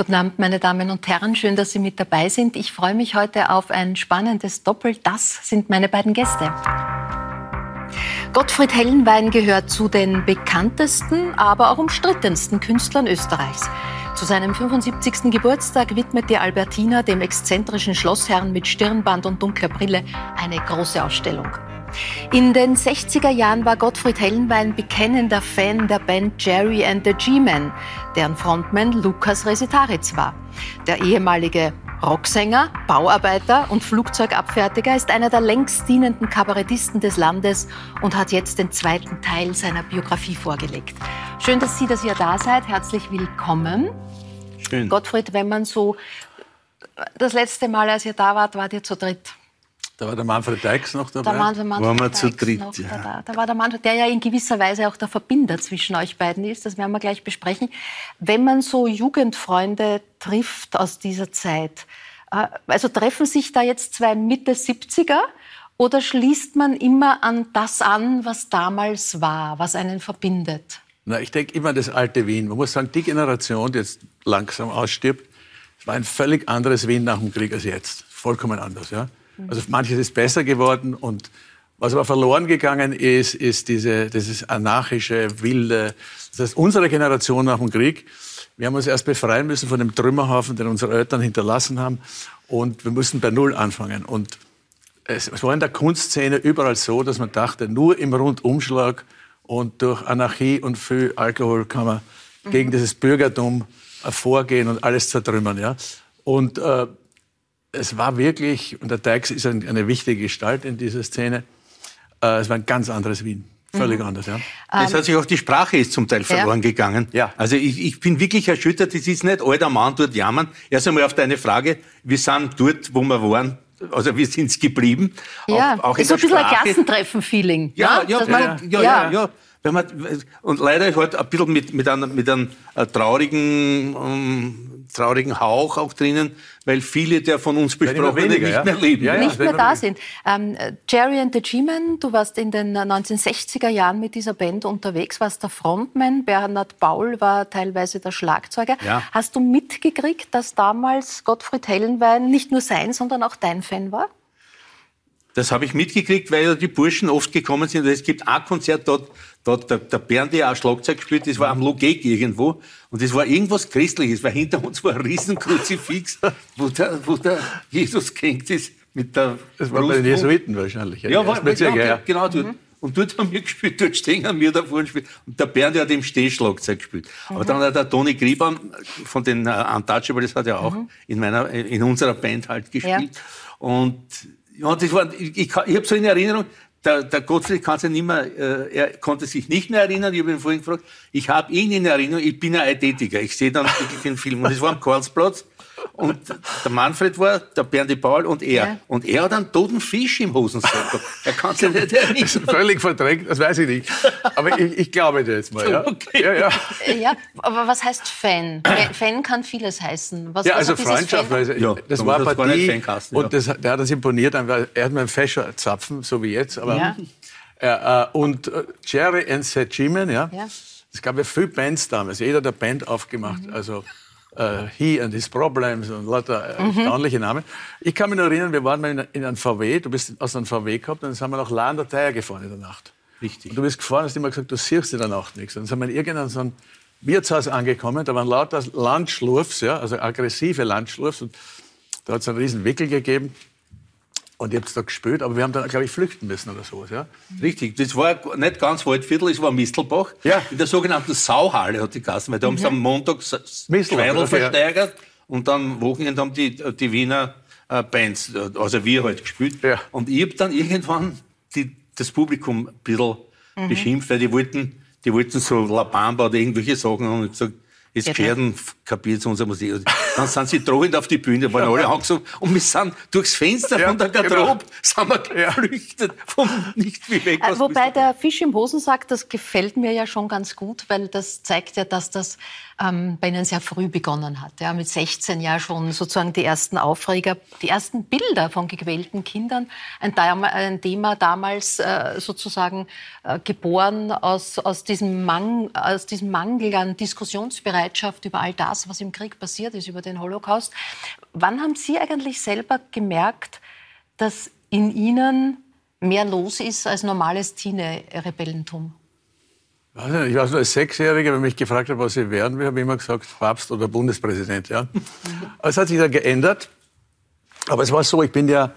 Guten Abend, meine Damen und Herren. Schön, dass Sie mit dabei sind. Ich freue mich heute auf ein spannendes Doppel. Das sind meine beiden Gäste. Gottfried Hellenwein gehört zu den bekanntesten, aber auch umstrittensten Künstlern Österreichs. Zu seinem 75. Geburtstag widmet die Albertina dem exzentrischen Schlossherrn mit Stirnband und dunkler Brille eine große Ausstellung. In den 60er Jahren war Gottfried Hellenwein bekennender Fan der Band Jerry and the G-Men, deren Frontman Lukas Resitaritz war. Der ehemalige Rocksänger, Bauarbeiter und Flugzeugabfertiger ist einer der längst dienenden Kabarettisten des Landes und hat jetzt den zweiten Teil seiner Biografie vorgelegt. Schön, dass Sie, dass ihr da seid. Herzlich willkommen. Schön. Gottfried, wenn man so das letzte Mal, als ihr da wart, wart ihr zu dritt. Da war der Manfred Deix noch dabei. Da waren wir Manfred waren wir zu dritt, noch, ja. da, da, war der Manfred, der ja in gewisser Weise auch der Verbinder zwischen euch beiden ist. Das werden wir gleich besprechen. Wenn man so Jugendfreunde trifft aus dieser Zeit, äh, also treffen sich da jetzt zwei Mitte 70er oder schließt man immer an das an, was damals war, was einen verbindet? Na, ich denke immer das alte Wien. Man muss sagen, die Generation, die jetzt langsam ausstirbt, es war ein völlig anderes Wien nach dem Krieg als jetzt. Vollkommen anders, ja. Also manches ist besser geworden und was aber verloren gegangen ist, ist diese, dieses anarchische, wilde. Das heißt, unsere Generation nach dem Krieg, wir haben uns erst befreien müssen von dem Trümmerhaufen, den unsere Eltern hinterlassen haben. Und wir mussten bei Null anfangen. Und es, war in der Kunstszene überall so, dass man dachte, nur im Rundumschlag und durch Anarchie und viel Alkohol kann man mhm. gegen dieses Bürgertum vorgehen und alles zertrümmern. Ja? Und äh, es war wirklich, und der Teix ist eine wichtige Gestalt in dieser Szene, äh, es war ein ganz anderes Wien. Völlig mhm. anders, ja. Es hat sich auch die Sprache ist zum Teil verloren ja. gegangen. Ja. Also ich, ich bin wirklich erschüttert. Es ist nicht alter Mann dort jammern. Erst einmal auf deine Frage. Wir sind dort, wo wir waren. Also wir sind geblieben. Ja, auch, auch ist so ein bisschen Sprache. ein Klassentreffen-Feeling. Ja, ja, ja, ja, ja, ja, ja. Wenn man, und leider halt ein bisschen mit, mit einem, mit einem äh, traurigen, um, traurigen Hauch auch drinnen, weil viele der von uns besprochenen nicht ja? mehr leben. Ja, ja, nicht mehr da sind. Ähm, Jerry and the G-Men, du warst in den 1960er Jahren mit dieser Band unterwegs, warst der Frontman, Bernhard Paul war teilweise der Schlagzeuger. Hast du mitgekriegt, dass damals Gottfried Hellenwein nicht nur sein, sondern auch dein Fan war? Das habe ich mitgekriegt, weil die Burschen oft gekommen sind. Es gibt ein Konzert dort, dort der, der Bernd, der auch Schlagzeug gespielt, das war am Logek irgendwo. Und das war irgendwas Christliches, weil hinter uns war ein Riesenkruzifix, wo der, wo der Jesus gehängt ist. Mit der das war bei den Jesuiten wahrscheinlich. Ja, war, ja, ja, genau dort. Mhm. Und dort haben wir gespielt, dort stehen wir da vorne gespielt. Und der Bernd hat im Stehschlagzeug gespielt. Mhm. Aber dann hat der Toni Grieber von den uh, Untouchable, das hat er auch mhm. in meiner, in unserer Band halt gespielt. Ja. Und ja, das war, ich, ich, ich habe so in Erinnerung, der, der Gottfried kann sich nicht mehr, äh, er konnte sich nicht mehr erinnern, ich habe ihn vorhin gefragt, ich habe ihn in Erinnerung, ich bin ein Eideetiker, ich sehe dann wirklich den Film. Und das war am Karlsplatz und der Manfred war, der Berndi Paul und er. Ja. Und er hat einen toten Fisch im Hosensack. Er kann sich nicht erinnern. Das völlig verdrängt, das weiß ich nicht. Aber ich, ich glaube dir jetzt mal. Ja? Okay. Ja, ja. ja, aber was heißt Fan? Fan kann vieles heißen. Was, ja, also Freundschaft. Also, ja, das war Partie und das, der hat uns imponiert. Er hat mir einen Fächerzapfen, so wie jetzt. Aber, ja. äh, und äh, Jerry and Seth Jimen, ja. ja. Es gab ja viele Bands damals. Jeder der Band aufgemacht. Mhm. Also uh, He and His Problems und lauter äh, mhm. erstaunliche Namen. Ich kann mich noch erinnern, wir waren mal in, in einem VW, du bist aus einem VW gehabt, und dann sind wir nach La an der Theier gefahren in der Nacht. Richtig. Und du bist gefahren, hast immer gesagt, du siehst in der Nacht nichts. Und dann sind wir in irgendeinem so ein Wirtshaus angekommen, da waren lauter Landschlurfs, ja, also aggressive Landschlurfs. Und da hat es einen riesen Wickel gegeben. Und ich habe es da gespielt, aber wir haben dann, glaube ich, flüchten müssen oder sowas. Ja? Richtig, das war nicht ganz Waldviertel, es war Mistelbach. Ja. In der sogenannten Sauhalle hat die Kassen, weil da haben sie am Montag Schweidel versteigert und dann am Wochenende haben die, die Wiener äh, Bands, also wir halt gespielt. Ja. Und ich habe dann irgendwann die, das Publikum ein bisschen mhm. beschimpft, weil die wollten, die wollten so La Bamba oder irgendwelche Sachen und ich gesagt, Jetzt ja, Pferden kapiert unsere Musik. Dann sind sie drohend auf die Bühne, waren alle angezogen. Und wir sind durchs Fenster ja, von der Garderobe genau. sind wir geflüchtet, vom nicht wie weg. Äh, wobei der Fisch im Hosensack, das gefällt mir ja schon ganz gut, weil das zeigt ja, dass das ähm, bei Ihnen sehr früh begonnen hat. Ja, mit 16 ja schon sozusagen die ersten Aufreger, die ersten Bilder von gequälten Kindern. Ein, ein Thema damals äh, sozusagen äh, geboren aus, aus, diesem Mang, aus diesem Mangel an Diskussionsbereitschaft über all das, was im Krieg passiert ist, über den Holocaust. Wann haben Sie eigentlich selber gemerkt, dass in Ihnen mehr los ist als normales Teenie-Rebellentum? Ich war so als Sechsjähriger, wenn mich gefragt hat, was ich werden will, habe ich immer gesagt, Papst oder Bundespräsident. Ja. Aber es hat sich dann geändert. Aber es war so, ich bin ja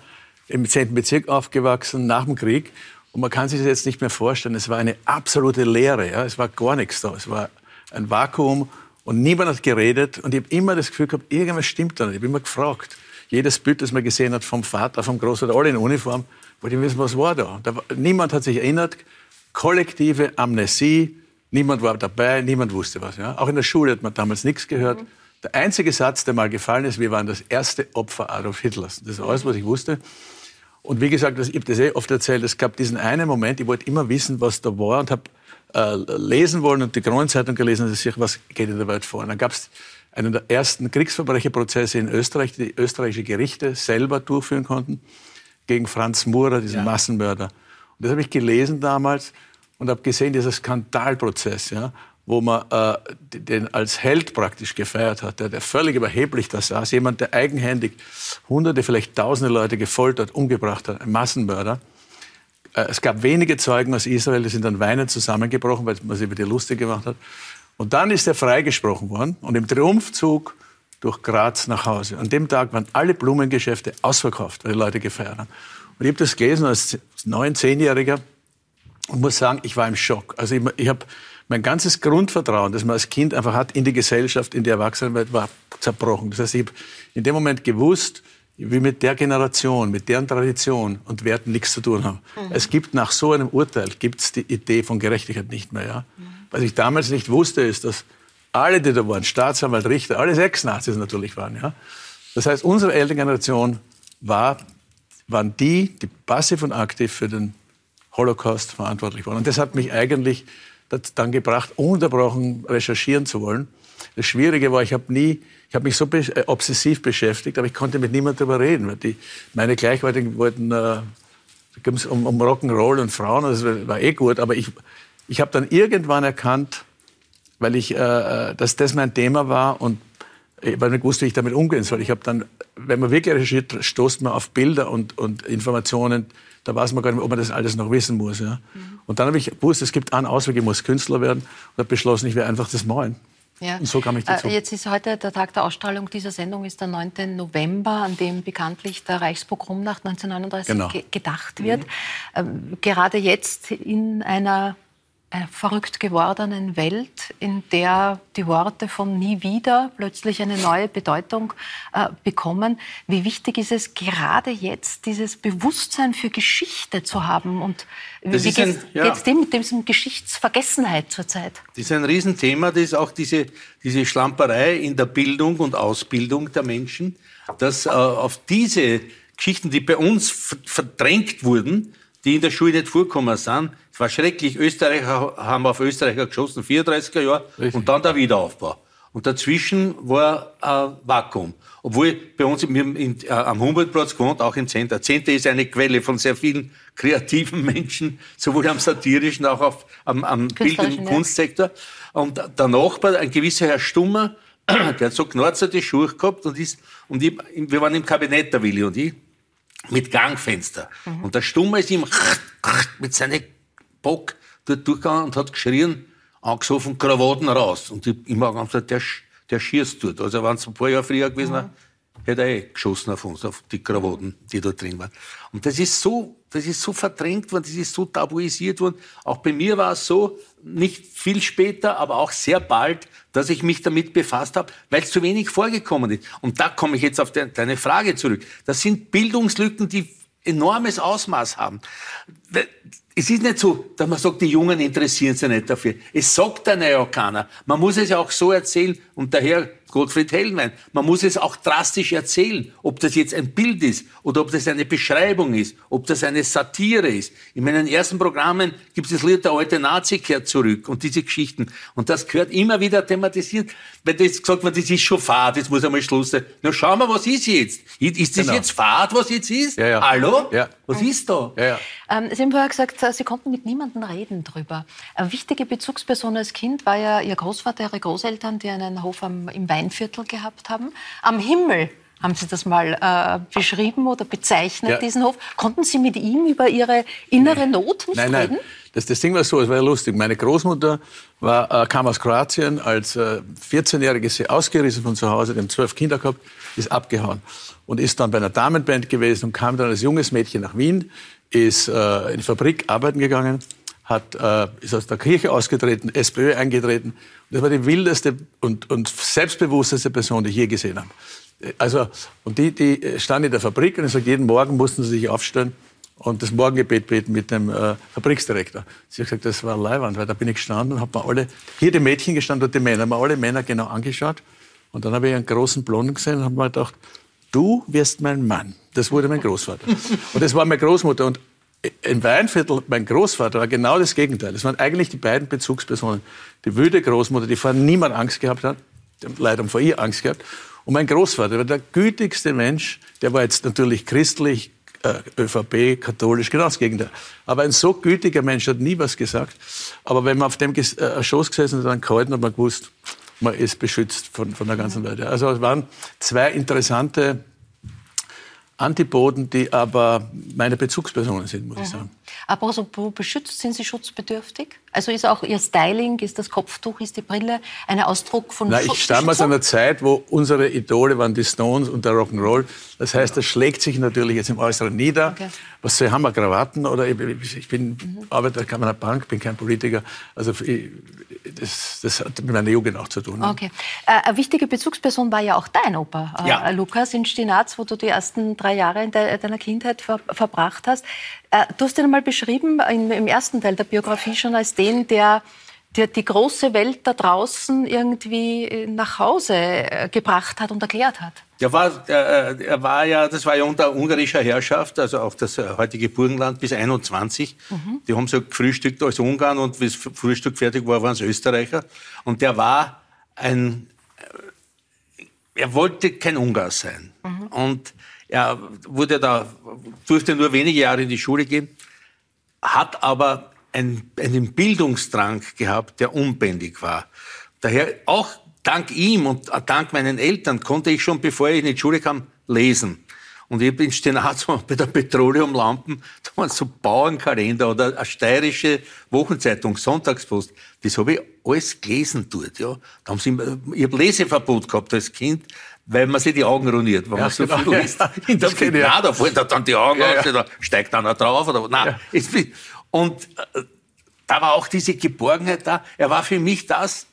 im 10. Bezirk aufgewachsen, nach dem Krieg. Und man kann sich das jetzt nicht mehr vorstellen. Es war eine absolute Leere. Ja. Es war gar nichts da. Es war ein Vakuum und niemand hat geredet. Und ich habe immer das Gefühl gehabt, irgendwas stimmt da nicht. Ich habe immer gefragt. Jedes Bild, das man gesehen hat vom Vater, vom Großvater, alle in Uniform, wollte ich wissen, was war da. da niemand hat sich erinnert kollektive Amnesie. Niemand war dabei, niemand wusste was. Ja? Auch in der Schule hat man damals nichts gehört. Mhm. Der einzige Satz, der mal gefallen ist, wir waren das erste Opfer Adolf Hitlers. Das ist alles, was ich wusste. Und wie gesagt, ich habe das eh oft erzählt, es gab diesen einen Moment, ich wollte immer wissen, was da war und habe äh, lesen wollen und die Kronenzeitung gelesen, dass ich, was geht in der Welt vor. Und dann gab es einen der ersten Kriegsverbrecherprozesse in Österreich, die österreichische Gerichte selber durchführen konnten, gegen Franz Murer, diesen ja. Massenmörder. Und das habe ich gelesen damals und habe gesehen, dieser Skandalprozess, ja, wo man äh, den als Held praktisch gefeiert hat, der, der völlig überheblich da saß, jemand, der eigenhändig hunderte, vielleicht tausende Leute gefoltert, umgebracht hat, ein Massenmörder. Äh, es gab wenige Zeugen aus Israel, die sind dann weinend zusammengebrochen, weil man sich über die lustig gemacht hat. Und dann ist er freigesprochen worden und im Triumphzug durch Graz nach Hause. An dem Tag waren alle Blumengeschäfte ausverkauft, weil die Leute gefeiert haben. Und ich habe das gelesen als neun, zehnjähriger und muss sagen, ich war im Schock. Also ich, ich habe mein ganzes Grundvertrauen, das man als Kind einfach hat in die Gesellschaft, in die Erwachsenenwelt, war zerbrochen. Das heißt, ich habe in dem Moment gewusst, ich will mit der Generation, mit deren Tradition und Werten nichts zu tun haben. Mhm. Es gibt nach so einem Urteil gibt's die Idee von Gerechtigkeit nicht mehr. Ja? Mhm. Was ich damals nicht wusste, ist, dass alle, die da waren, Staatsanwalt, Richter, alle sechs Nazis natürlich waren. Ja? Das heißt, unsere Elterngeneration war waren die, die passiv und aktiv für den Holocaust verantwortlich waren. Und das hat mich eigentlich dann gebracht, ununterbrochen recherchieren zu wollen. Das Schwierige war, ich habe nie, ich habe mich so äh, obsessiv beschäftigt, aber ich konnte mit niemandem darüber reden. Weil die, meine Gleichweitigen wollten, äh, um, um Rock'n'Roll und Frauen, das war eh gut, aber ich, ich habe dann irgendwann erkannt, weil ich, äh, äh dass das mein Thema war und ich habe nicht gewusst, wie ich damit umgehen soll. Ich habe dann, wenn man wirklich recherchiert, stoßt man auf Bilder und, und Informationen, da weiß man gar nicht mehr, ob man das alles noch wissen muss. Ja. Mhm. Und dann habe ich gewusst, es gibt einen Ausweg, ich muss Künstler werden und habe beschlossen, ich werde einfach das malen. Ja. Und so kam ich dazu. Äh, jetzt ist heute der Tag der Ausstrahlung dieser Sendung, ist der 9. November, an dem bekanntlich der Reichspogromnacht 1939 genau. ge gedacht wird. Mhm. Ähm, gerade jetzt in einer verrückt gewordenen Welt, in der die Worte von nie wieder plötzlich eine neue Bedeutung äh, bekommen. Wie wichtig ist es gerade jetzt, dieses Bewusstsein für Geschichte zu haben? Und das wie geht es ja. dem mit diesem Geschichtsvergessenheit zurzeit? Das ist ein Riesenthema. Das ist auch diese, diese Schlamperei in der Bildung und Ausbildung der Menschen, dass äh, auf diese Geschichten, die bei uns verdrängt wurden, die in der Schule nicht vorkommen sind. Es war schrecklich. Österreicher haben auf Österreicher geschossen, 34er Jahr, und dann der Wiederaufbau. Und dazwischen war ein Vakuum. Obwohl bei uns wir in, äh, am Humboldtplatz gewohnt, auch im Center. Center ist eine Quelle von sehr vielen kreativen Menschen, sowohl am satirischen, auch auf, am, am bildenden Kunstsektor. Und der Nachbar, ein gewisser Herr Stummer, der hat so knarzerte Schuhe gehabt und ist, und ich, wir waren im Kabinett, der Willi und ich, mit Gangfenster. Mhm. Und der Stumme ist ihm mit seinem Bock dort durchgegangen und hat geschrien, angesoffen, Krawatten raus. Und ich immer gesagt, der, der schießt dort. Also wenn es ein paar Jahre früher gewesen wäre, mhm. hätte er eh geschossen auf uns, auf die Krawatten, die da drin waren. Und das ist so, das ist so verdrängt worden, das ist so tabuisiert worden. Auch bei mir war es so, nicht viel später, aber auch sehr bald, dass ich mich damit befasst habe, weil es zu wenig vorgekommen ist. Und da komme ich jetzt auf de deine Frage zurück. Das sind Bildungslücken, die enormes Ausmaß haben. Es ist nicht so, dass man sagt, die Jungen interessieren sich nicht dafür. Es sagt dann ja. Man muss es ja auch so erzählen und daher Gottfried Hellwein. Man muss es auch drastisch erzählen, ob das jetzt ein Bild ist oder ob das eine Beschreibung ist, ob das eine Satire ist. In meinen ersten Programmen gibt es das Lied Der alte Nazi kehrt zurück und diese Geschichten. Und das gehört immer wieder thematisiert, weil das gesagt wird, das ist schon Fahrt, jetzt muss einmal Schluss sein. Na schauen wir, was ist jetzt? Ist das genau. jetzt Fahrt, was jetzt ist? Ja, ja. Hallo? Ja. Was ist da? Ja, ja. Ähm, Sie haben vorher gesagt, Sie konnten mit niemandem reden drüber. Eine wichtige Bezugsperson als Kind war ja Ihr Großvater, Ihre Großeltern, die einen Hof am, im Weinviertel gehabt haben. Am Himmel haben Sie das mal äh, beschrieben oder bezeichnet, ja. diesen Hof? Konnten Sie mit ihm über Ihre innere Not nicht nein, reden? Nein. Das, das Ding war so, es war ja lustig. Meine Großmutter war, äh, kam aus Kroatien, als äh, 14-Jährige ist sie ausgerissen von zu Hause, dem zwölf Kinder gehabt, ist abgehauen und ist dann bei einer Damenband gewesen und kam dann als junges Mädchen nach Wien, ist äh, in die Fabrik arbeiten gegangen, hat, äh, ist aus der Kirche ausgetreten, SPÖ eingetreten. Und das war die wildeste und, und selbstbewussteste Person, die ich je gesehen habe. Also, und die, die stand in der Fabrik und sagt, jeden Morgen mussten sie sich aufstellen und das Morgengebet beten mit dem äh, Fabriksdirektor. Sie hat gesagt, das war Leiwand, weil da bin ich gestanden und habe mir alle, hier die Mädchen gestanden und die Männer, haben alle Männer genau angeschaut. Und dann habe ich einen großen Blonden gesehen und habe mir gedacht, du wirst mein Mann. Das wurde mein Großvater. Und das war meine Großmutter. Und im Weinviertel, mein Großvater war genau das Gegenteil. Das waren eigentlich die beiden Bezugspersonen. Die wüde Großmutter, die vor niemand Angst gehabt hat, die haben leider vor ihr Angst gehabt. Und mein Großvater war der gütigste Mensch, der war jetzt natürlich christlich, äh, ÖVP, katholisch, genau das Gegenteil. Aber ein so gütiger Mensch hat nie was gesagt. Aber wenn man auf dem äh, Schoß gesessen hat, dann gehalten, hat man gewusst, man ist beschützt von, von der ganzen Welt. Also es waren zwei interessante Antipoden, die aber meine Bezugspersonen sind, muss mhm. ich sagen. Apropos beschützt, sind Sie schutzbedürftig? Also ist auch Ihr Styling, ist das Kopftuch, ist die Brille ein Ausdruck von Na, Ich stamme aus einer Zeit, wo unsere Idole waren die Stones und der Rock'n'Roll. Das heißt, das schlägt sich natürlich jetzt im Äußeren nieder. Okay. Was soll, haben wir Krawatten? Oder ich, ich bin mhm. Arbeiter in einer Bank, bin kein Politiker. Also ich, das, das, hat mit meiner Jugend auch zu tun. Ne? Okay. Äh, eine wichtige Bezugsperson war ja auch dein Opa, äh, ja. Lukas, in Stinaz, wo du die ersten drei Jahre de, deiner Kindheit ver, verbracht hast. Äh, du hast ihn einmal beschrieben, in, im ersten Teil der Biografie schon, als den, der, der die große Welt da draußen irgendwie äh, nach Hause äh, gebracht hat und erklärt hat. Der war, er war ja, das war ja unter ungarischer Herrschaft, also auch das heutige Burgenland bis 21. Mhm. Die haben so gefrühstückt als Ungarn und bis Frühstück fertig war, waren es Österreicher. Und der war ein, er wollte kein Ungar sein. Mhm. Und er wurde da, durfte nur wenige Jahre in die Schule gehen, hat aber einen, einen Bildungsdrang gehabt, der unbändig war. Daher auch dank ihm und dank meinen Eltern konnte ich schon, bevor ich in die Schule kam, lesen. Und ich bin Stenat bei der Petroleumlampen, da waren so Bauernkalender oder eine steirische Wochenzeitung, Sonntagspost. Das habe ich alles gelesen dort, ja. Da haben sie, ich habe Leseverbot gehabt als Kind, weil man sich die Augen ruiniert, wenn ja, man so genau, viel liest. In der Film, ja. da fällt er dann die Augen ja, aus, da steigt einer drauf oder nein. Und äh, da war auch diese Geborgenheit da. Er war für mich das,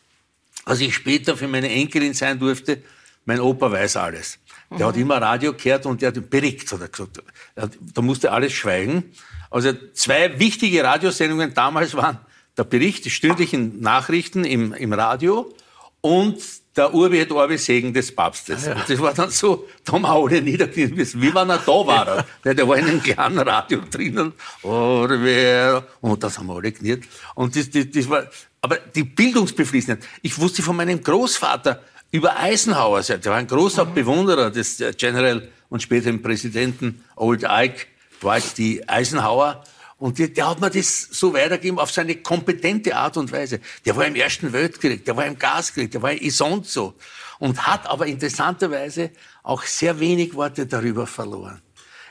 was ich später für meine Enkelin sein durfte. Mein Opa weiß alles. Der mhm. hat immer Radio gehört und der hat Bericht, hat er gesagt. Da musste alles schweigen. Also zwei wichtige Radiosendungen damals waren der Bericht, die stündlichen Nachrichten im, im Radio und der Urbi et Orbi Segen des Papstes. Ja. Das war dann so, da haben wir alle niedergekniet müssen, wie wenn er da war. ja. Der war in einem kleinen Radio drinnen. Und das haben wir alle gekniet. Und das, das, das war, aber die Bildungsbeflissenheit. Ich wusste von meinem Großvater über Eisenhower, der war ein großer mhm. Bewunderer des General und später im Präsidenten Old Ike, Dwight D. Eisenhower. Und der, der, hat mir das so weitergegeben auf seine kompetente Art und Weise. Der war im Ersten Weltkrieg, der war im Gaskrieg, der war in Isonzo. Und hat aber interessanterweise auch sehr wenig Worte darüber verloren.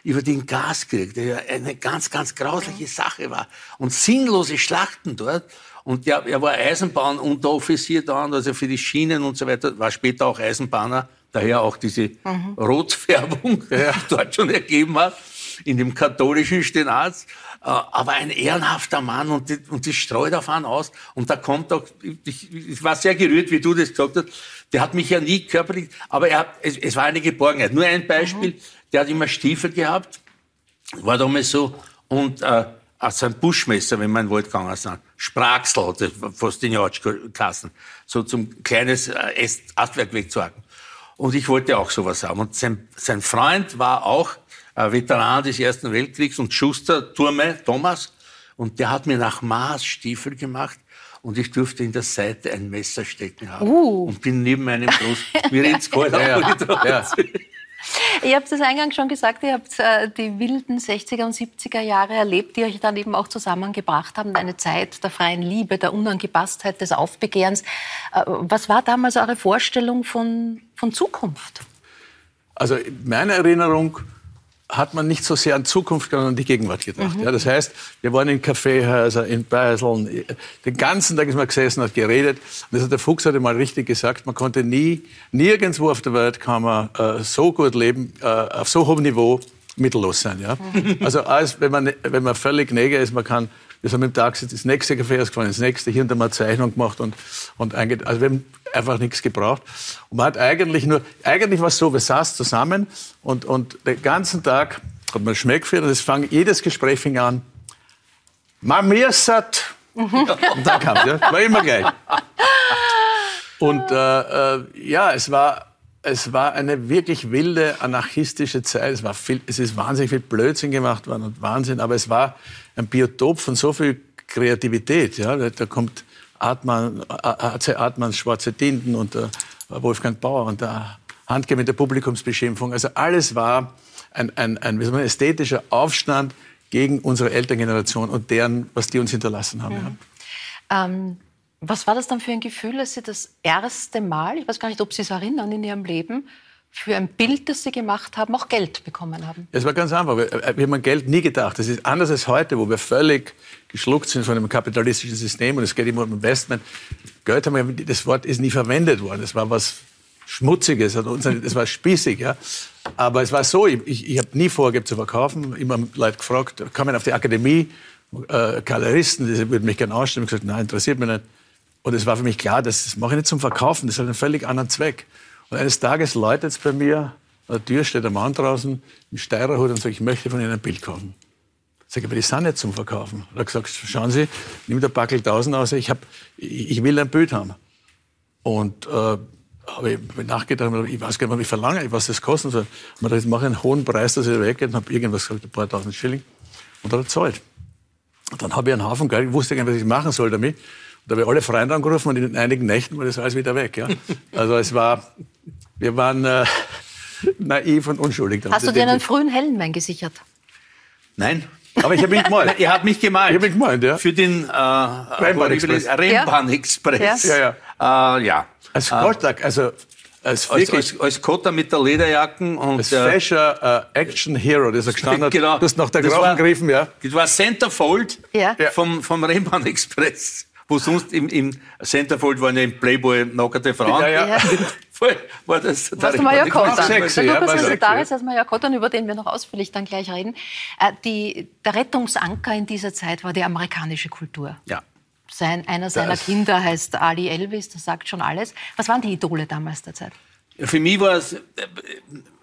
Über den Gaskrieg, der ja eine ganz, ganz grausliche Sache war. Und sinnlose Schlachten dort. Und der, er war Eisenbahnunteroffizier dann, also für die Schienen und so weiter, war später auch Eisenbahner. Daher auch diese mhm. Rotfärbung, die ja. dort schon ergeben hat, in dem katholischen Stenats. Äh, aber ein ehrenhafter Mann und die, und die streut auf einen aus. Und da kommt auch, ich, ich war sehr gerührt, wie du das gesagt hast, der hat mich ja nie körperlich, aber er, es, es war eine Geborgenheit. Nur ein Beispiel, mhm. der hat immer Stiefel gehabt, war damals so, und äh, also ein Buschmesser, wenn wir in den Wald gegangen sind. Spraxel hat das fast den Jatsch gekassen. So zum kleines äh, Astwerk wegzuhaken. Und ich wollte auch sowas haben. Und sein, sein Freund war auch Veteran des Ersten Weltkriegs und Schuster, Turme, Thomas. Und der hat mir nach Maß Stiefel gemacht und ich durfte in der Seite ein Messer stecken haben. Uh. Und bin neben meinem Groß... Mir ins kalt ja, ja. Ihr habt es eingangs schon gesagt, ihr habt äh, die wilden 60er und 70er Jahre erlebt, die euch dann eben auch zusammengebracht haben. Eine Zeit der freien Liebe, der Unangepasstheit, des Aufbegehrens. Äh, was war damals eure Vorstellung von, von Zukunft? Also meine Erinnerung hat man nicht so sehr an Zukunft, sondern an die Gegenwart gedacht. Mhm. Ja, das heißt, wir waren in Kaffeehäusern, in Beiseln, den ganzen Tag ist man gesessen, hat geredet. Und das hat der Fuchs hatte mal richtig gesagt, man konnte nie, nirgendwo auf der Welt kann man äh, so gut leben, äh, auf so hohem Niveau, mittellos sein. Ja? Mhm. Also als wenn man, wenn man völlig neger ist, man kann wir sind mit dem Taxi das nächste Café ausgefahren, das nächste, hier und da mal Zeichnung gemacht und, und also wir haben einfach nichts gebraucht. Und man hat eigentlich nur, eigentlich war es so, wir saßen zusammen und, und den ganzen Tag hat man Schmeck geführt und es fang, jedes Gespräch fing an, man müssert. Und dann kam es, ja, war immer gleich. Und äh, äh, ja, es war, es war eine wirklich wilde anarchistische Zeit. Es, war viel, es ist wahnsinnig viel Blödsinn gemacht worden und Wahnsinn, aber es war ein Biotop von so viel Kreativität. Ja? Da kommt Artmann, AC Artmanns Schwarze Tinten und der Wolfgang Bauer und der Handke mit der Publikumsbeschimpfung. Also alles war ein, ein, ein wie soll man, ästhetischer Aufstand gegen unsere Elterngeneration und deren, was die uns hinterlassen haben. Mhm. Ja. Ähm, was war das dann für ein Gefühl, als Sie das erste Mal, ich weiß gar nicht, ob Sie es erinnern, in Ihrem Leben, für ein Bild, das Sie gemacht haben, auch Geld bekommen haben? Es war ganz einfach. Wir, äh, wir haben an Geld nie gedacht. Das ist anders als heute, wo wir völlig geschluckt sind von einem kapitalistischen System und es geht immer um Investment. Geld haben wir, das Wort ist nie verwendet worden. Das war was Schmutziges, das war spießig. Ja. Aber es war so, ich, ich, habe nie vorgehabt zu verkaufen. Immer Leute gefragt, kommen auf die Akademie, äh, Galeristen, die würden mich gerne ausstellen. Ich habe gesagt, nein, interessiert mich nicht. Und es war für mich klar, das, das mache ich nicht zum Verkaufen, das hat einen völlig anderen Zweck. Und eines Tages läutet es bei mir, an der Tür steht ein Mann draußen im Steirerhut und sagt, ich möchte von Ihnen ein Bild kaufen. Ich sage, aber die sind nicht zum Verkaufen. Er hat gesagt, schauen Sie, nimm der Backel 1000 aus, ich, hab, ich will ein Bild haben. Und äh, habe ich nachgedacht, ich weiß gar nicht, was ich verlange, was das kosten soll. Und ich mache einen hohen Preis, dass ich weggehe und habe irgendwas gesagt, ein paar tausend Schilling. Und er hat gezahlt. Und dann habe ich einen Haufen Geld, ich wusste gar nicht, was ich machen soll damit. Da habe ich alle Freunde angerufen und in einigen Nächten war das alles wieder weg. Ja. Also es war, wir waren äh, naiv und unschuldig. Hast du dir einen frühen Hellenwein gesichert? Nein. Aber ich habe ihn gemalt. Ihr habt mich gemalt. Ich habe ihn gemalt, ja. Für den äh, Rennbahn-Express. Rennbahn-Express. Ja. Ja. Äh, ja. Als Vorschlag, also als, als, als, als Kotter mit der Lederjacken und als Fashion äh, Action Hero, das er gestanden hat. Genau. Du hast nach der Grafen gegriffen, ja. Das war Centerfold ja. vom, vom Rennbahn Express wo sonst im, im Centerfold waren ja im Playboy nackerte Frauen. Ja, ja. ja. war das der Was Majakottan. Sexy, ja, Daris als Majakottan, über den wir noch ausführlich dann gleich reden. Äh, die, der Rettungsanker in dieser Zeit war die amerikanische Kultur. Ja. Sein, einer seiner das. Kinder heißt Ali Elvis, das sagt schon alles. Was waren die Idole damals der Zeit? Für mich war es, äh,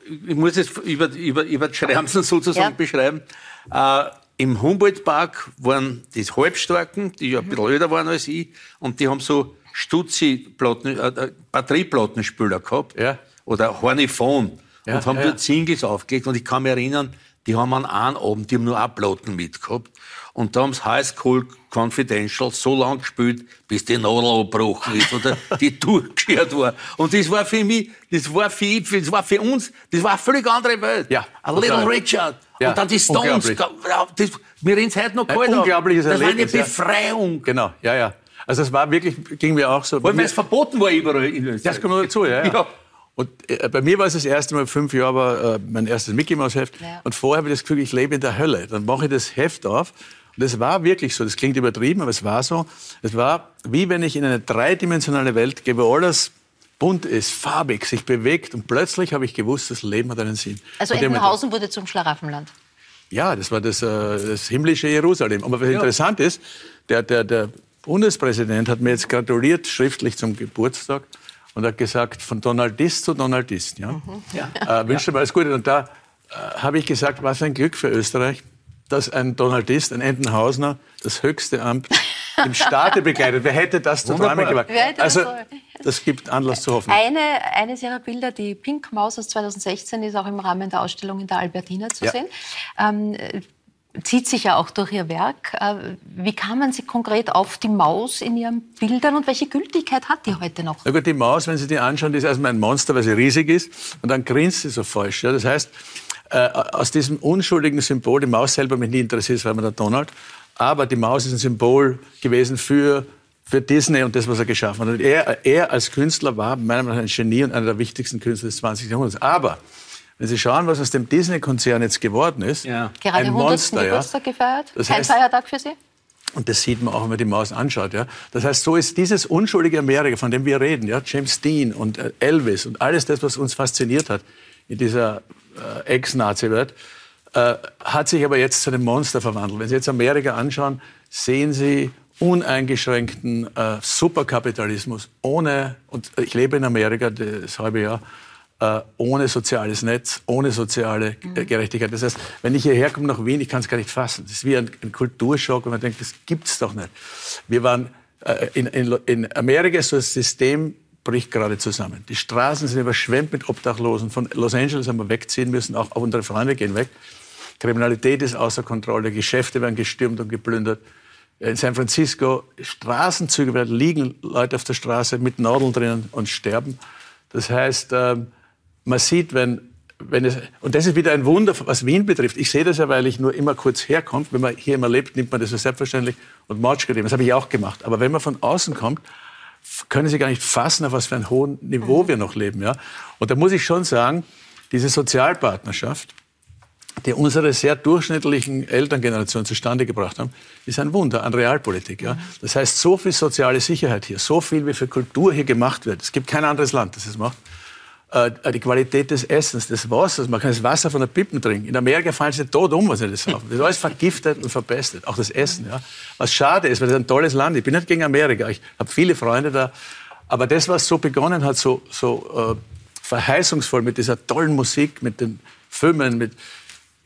ich muss es über, über, über Schreimsen sozusagen ja. beschreiben. Äh, im Humboldt-Park waren die Halbstarken, die ja ein bisschen älter waren als ich, und die haben so Stutzi-Platten, äh, äh, Batterieplattenspieler gehabt. Ja. Oder Hornifon. Ja, und haben ja, dort Singles aufgelegt. Und ich kann mich erinnern, die haben an einem Abend, die haben nur eine Platten mitgehabt. Und da haben sie High School Confidential so lang gespielt, bis die Nadel abgebrochen ist oder die durchgeschert war. Und das war für mich, das war für, das war für uns, das war eine völlig andere Welt. Ja. A Little Richard. Ja, und dann die Stones. Das, wir reden es heute noch kalt Ein unglaubliches Das war eine Befreiung. Ja. Genau, ja, ja. Also es war wirklich, ging mir auch so. Weil es verboten war überall in Österreich. Das kommt noch dazu, ja. ja. ja. Und äh, bei mir war es das erste Mal, fünf Jahre war äh, mein erstes Mickey Mouse Heft. Ja. Und vorher habe ich das Gefühl, ich lebe in der Hölle. Dann mache ich das Heft auf. Und es war wirklich so. Das klingt übertrieben, aber es war so. Es war wie wenn ich in eine dreidimensionale Welt gehe, wo alles bunt ist, farbig, sich bewegt. Und plötzlich habe ich gewusst, das Leben hat einen Sinn. Also Entenhausen wurde zum Schlaraffenland. Ja, das war das, äh, das himmlische Jerusalem. Aber was ja. interessant ist, der, der, der Bundespräsident hat mir jetzt gratuliert, schriftlich zum Geburtstag, und hat gesagt, von Donaldist zu Donaldist. Ja? Mhm. ja. Äh, wünsche ja. mir alles Gute. Und da äh, habe ich gesagt, was ein Glück für Österreich, dass ein Donaldist, ein Entenhausner, das höchste Amt im Staate begleitet. Wer hätte das zu träumen gewagt? Also, das gibt Anlass zu hoffen. Eine, eines Ihrer Bilder, die Pink Maus aus 2016, ist auch im Rahmen der Ausstellung in der Albertina zu ja. sehen. Ähm, zieht sich ja auch durch Ihr Werk. Äh, wie kamen Sie konkret auf die Maus in Ihren Bildern und welche Gültigkeit hat die heute noch? Na gut, die Maus, wenn Sie die anschauen, die ist erstmal ein Monster, weil sie riesig ist und dann grinst sie so falsch. Ja? Das heißt, äh, aus diesem unschuldigen Symbol, die Maus selber mich nie interessiert, weil man der Donald, aber die Maus ist ein Symbol gewesen für für Disney und das, was er geschaffen hat. Und er, er als Künstler war meiner Meinung nach ein Genie und einer der wichtigsten Künstler des 20. Jahrhunderts. Aber wenn Sie schauen, was aus dem Disney-Konzern jetzt geworden ist, ja. gerade ein 100. Monster, Geburtstag ja. gefeiert, das kein heißt, Feiertag für Sie? Und das sieht man auch, wenn man die Maus anschaut. Ja. Das heißt, so ist dieses unschuldige Amerika, von dem wir reden, ja, James Dean und äh, Elvis und alles das, was uns fasziniert hat in dieser äh, Ex-Nazi-Welt, äh, hat sich aber jetzt zu einem Monster verwandelt. Wenn Sie jetzt Amerika anschauen, sehen Sie uneingeschränkten äh, Superkapitalismus ohne, und ich lebe in Amerika das halbe Jahr, äh, ohne soziales Netz, ohne soziale mhm. Gerechtigkeit. Das heißt, wenn ich hierher komme nach Wien, ich kann es gar nicht fassen. Das ist wie ein, ein Kulturschock, und man denkt, das gibt's doch nicht. Wir waren äh, in, in, in Amerika so das System bricht gerade zusammen. Die Straßen sind überschwemmt mit Obdachlosen. Von Los Angeles haben wir wegziehen müssen, auch, unsere Freunde gehen weg. Kriminalität ist außer Kontrolle, Geschäfte werden gestürmt und geplündert. In San Francisco Straßenzüge werden liegen Leute auf der Straße mit Nadeln drinnen und sterben. Das heißt, ähm, man sieht, wenn, wenn es, und das ist wieder ein Wunder, was Wien betrifft. Ich sehe das ja, weil ich nur immer kurz herkomme. Wenn man hier immer lebt, nimmt man das so selbstverständlich und March gegeben. Das habe ich auch gemacht. Aber wenn man von außen kommt, können Sie gar nicht fassen, auf was für ein hohen Niveau mhm. wir noch leben. Ja? Und da muss ich schon sagen, diese Sozialpartnerschaft, die unsere sehr durchschnittlichen Elterngeneration zustande gebracht haben, ist ein Wunder an Realpolitik. Ja? Mhm. Das heißt, so viel soziale Sicherheit hier, so viel wie für Kultur hier gemacht wird. Es gibt kein anderes Land, das es macht. Äh, die Qualität des Essens, des Wassers. Man kann das Wasser von der Pippen trinken. In Amerika fallen sie tot um, was sie das saufen. Das ist alles vergiftet und verpestet. Auch das Essen. Ja. Was schade ist, weil das ist ein tolles Land. Ich bin nicht gegen Amerika. Ich habe viele Freunde da. Aber das, was so begonnen hat, so, so äh, verheißungsvoll mit dieser tollen Musik, mit den Filmen, mit,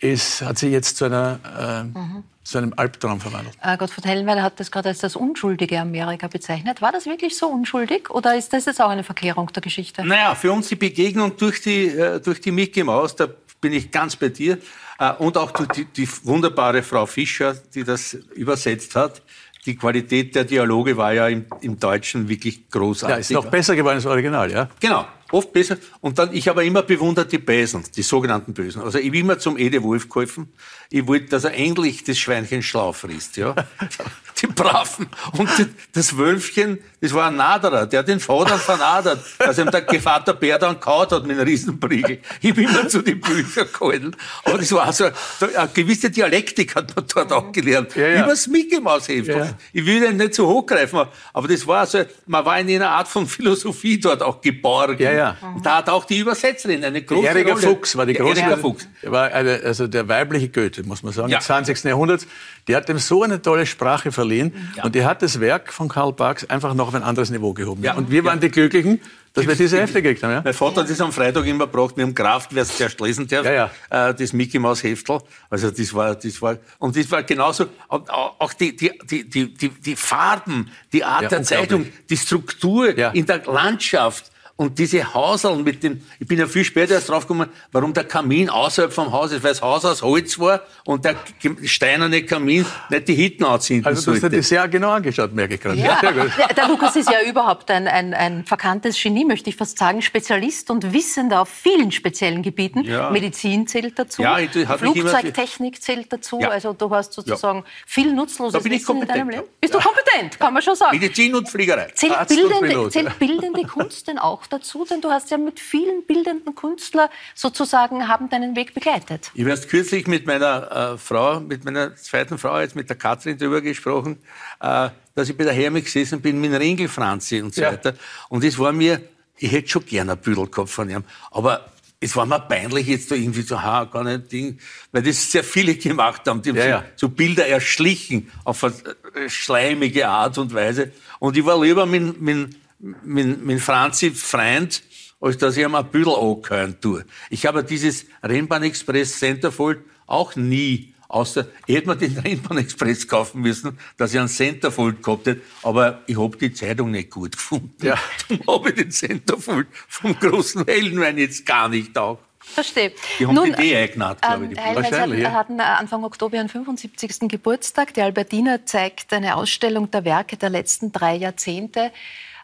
ist, hat sich jetzt zu einer äh, mhm zu einem Albtraum verwandelt. Äh, Gottfried Hellenweiler hat das gerade als das unschuldige Amerika bezeichnet. War das wirklich so unschuldig oder ist das jetzt auch eine Verkehrung der Geschichte? Naja, für uns die Begegnung durch die, äh, durch die Mickey Maus, da bin ich ganz bei dir. Äh, und auch die, die wunderbare Frau Fischer, die das übersetzt hat. Die Qualität der Dialoge war ja im, im Deutschen wirklich großartig. Ja, ist noch besser geworden als Original, ja? Genau oft besser. Und dann, ich habe immer bewundert die Bösen, die sogenannten Bösen. Also ich will immer zum Ede Wolf geholfen. Ich wollte, dass er endlich das Schweinchen schlau frisst, ja. die Braven. Und das Wölfchen, das war ein Naderer, der hat den Vater vernadert, dass ihm der Vater Bär dann kaut hat mit einem Riesenbriegel. Ich bin immer zu den Büchern gehalten. Aber das war so, eine gewisse Dialektik hat man dort auch gelernt. Ja, ja. Über das Mickey Maus ja. Ich will den nicht so hochgreifen, aber das war so, man war in einer Art von Philosophie dort auch geborgen. Ja, ja. Und da hat auch die Übersetzerin eine große Erika Rolle. Fuchs war die große. Erika Fuchs. War eine, also der weibliche Goethe, muss man sagen, ja. des 20. Jahrhunderts. Die hat ihm so eine tolle Sprache verliehen ja. und die hat das Werk von Karl Barks einfach noch auf ein anderes Niveau gehoben. Ja. Und wir waren die Glücklichen, dass wir diese Hefte gekriegt haben. Ja? Mein Vater hat das am Freitag immer gebracht mit dem Kraft, wer es zuerst lesen darf, ja, ja. Äh, das Mickey Maus Heftel. Also das war, das war, und das war genauso, auch die, die, die, die, die Farben, die Art ja, der Zeitung, die Struktur in der Landschaft, und diese Hauseln mit dem, ich bin ja viel später erst draufgekommen, warum der Kamin außerhalb vom Haus ist, weil das Haus aus Holz war und der steinerne Kamin nicht die Hitten anziehen Also du hast dir das sehr genau angeschaut, merke ich gerade. Ja. ja der Lukas ist ja überhaupt ein, ein, ein verkanntes Genie, möchte ich fast sagen, Spezialist und Wissender auf vielen speziellen Gebieten. Ja. Medizin zählt dazu, ja, Flugzeugtechnik zählt dazu, ja. also du hast sozusagen viel nutzloses Wissen in deinem Leben. Bist du kompetent, kann man schon sagen. Medizin und Fliegerei. Zählt bildende, zählt bildende Kunst denn auch dazu? Denn du hast ja mit vielen bildenden Künstlern sozusagen haben deinen Weg begleitet. Ich habe erst kürzlich mit meiner äh, Frau, mit meiner zweiten Frau, jetzt mit der Katrin darüber gesprochen, äh, dass ich bei der Herme gesessen bin mit Ringel Franzi und so ja. weiter. Und es war mir, ich hätte schon gerne ein Büdel gehabt von ihm, aber es war mir peinlich, jetzt da irgendwie zu ha, gar nicht Ding, weil das sehr viele gemacht haben. Die haben ja, so, ja. so, Bilder erschlichen auf eine äh, schleimige Art und Weise. Und ich war lieber mit, mit, mit, mit Franzi Freund, als dass ich ihm ein Büdel angehören tue. Ich habe dieses Rennbahn Express Centerfold auch nie Außer, ich hätte mir den Rennbahn Express kaufen müssen, dass ich einen Centerfold gehabt hätte, aber ich habe die Zeitung nicht gut gefunden. Ja. Darum habe ich den Centerfold vom großen Heldenwein jetzt gar nicht auch. Verstehe. Die haben Nun, die Idee eingenannt, glaube ich. Ähm, Wahrscheinlich, hatten, hatten Anfang Oktober ihren 75. Geburtstag. Die Albertina zeigt eine Ausstellung der Werke der letzten drei Jahrzehnte.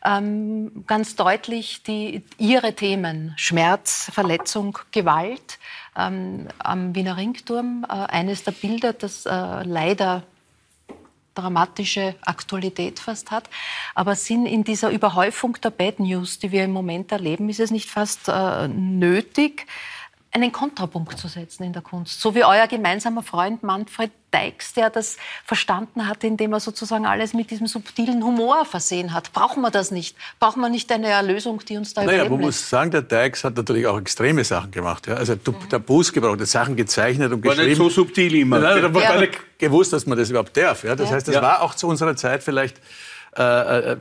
Ähm, ganz deutlich die, ihre Themen Schmerz, Verletzung, Gewalt. Ähm, am Wiener Ringturm äh, eines der Bilder, das äh, leider dramatische Aktualität fast hat. Aber sind in dieser Überhäufung der Bad News, die wir im Moment erleben, ist es nicht fast äh, nötig, einen Kontrapunkt zu setzen in der Kunst. So wie euer gemeinsamer Freund Manfred Deix, der das verstanden hat, indem er sozusagen alles mit diesem subtilen Humor versehen hat. Brauchen wir das nicht? Brauchen wir nicht eine Erlösung, die uns da naja, man muss sagen, der Deix hat natürlich auch extreme Sachen gemacht. Ja? Also mhm. der Bus gebraucht, hat Sachen gezeichnet und war geschrieben. War nicht so subtil immer. Nein, da war ja. gar nicht gewusst, dass man das überhaupt darf. Ja? Das ja. heißt, das ja. war auch zu unserer Zeit vielleicht, äh, äh,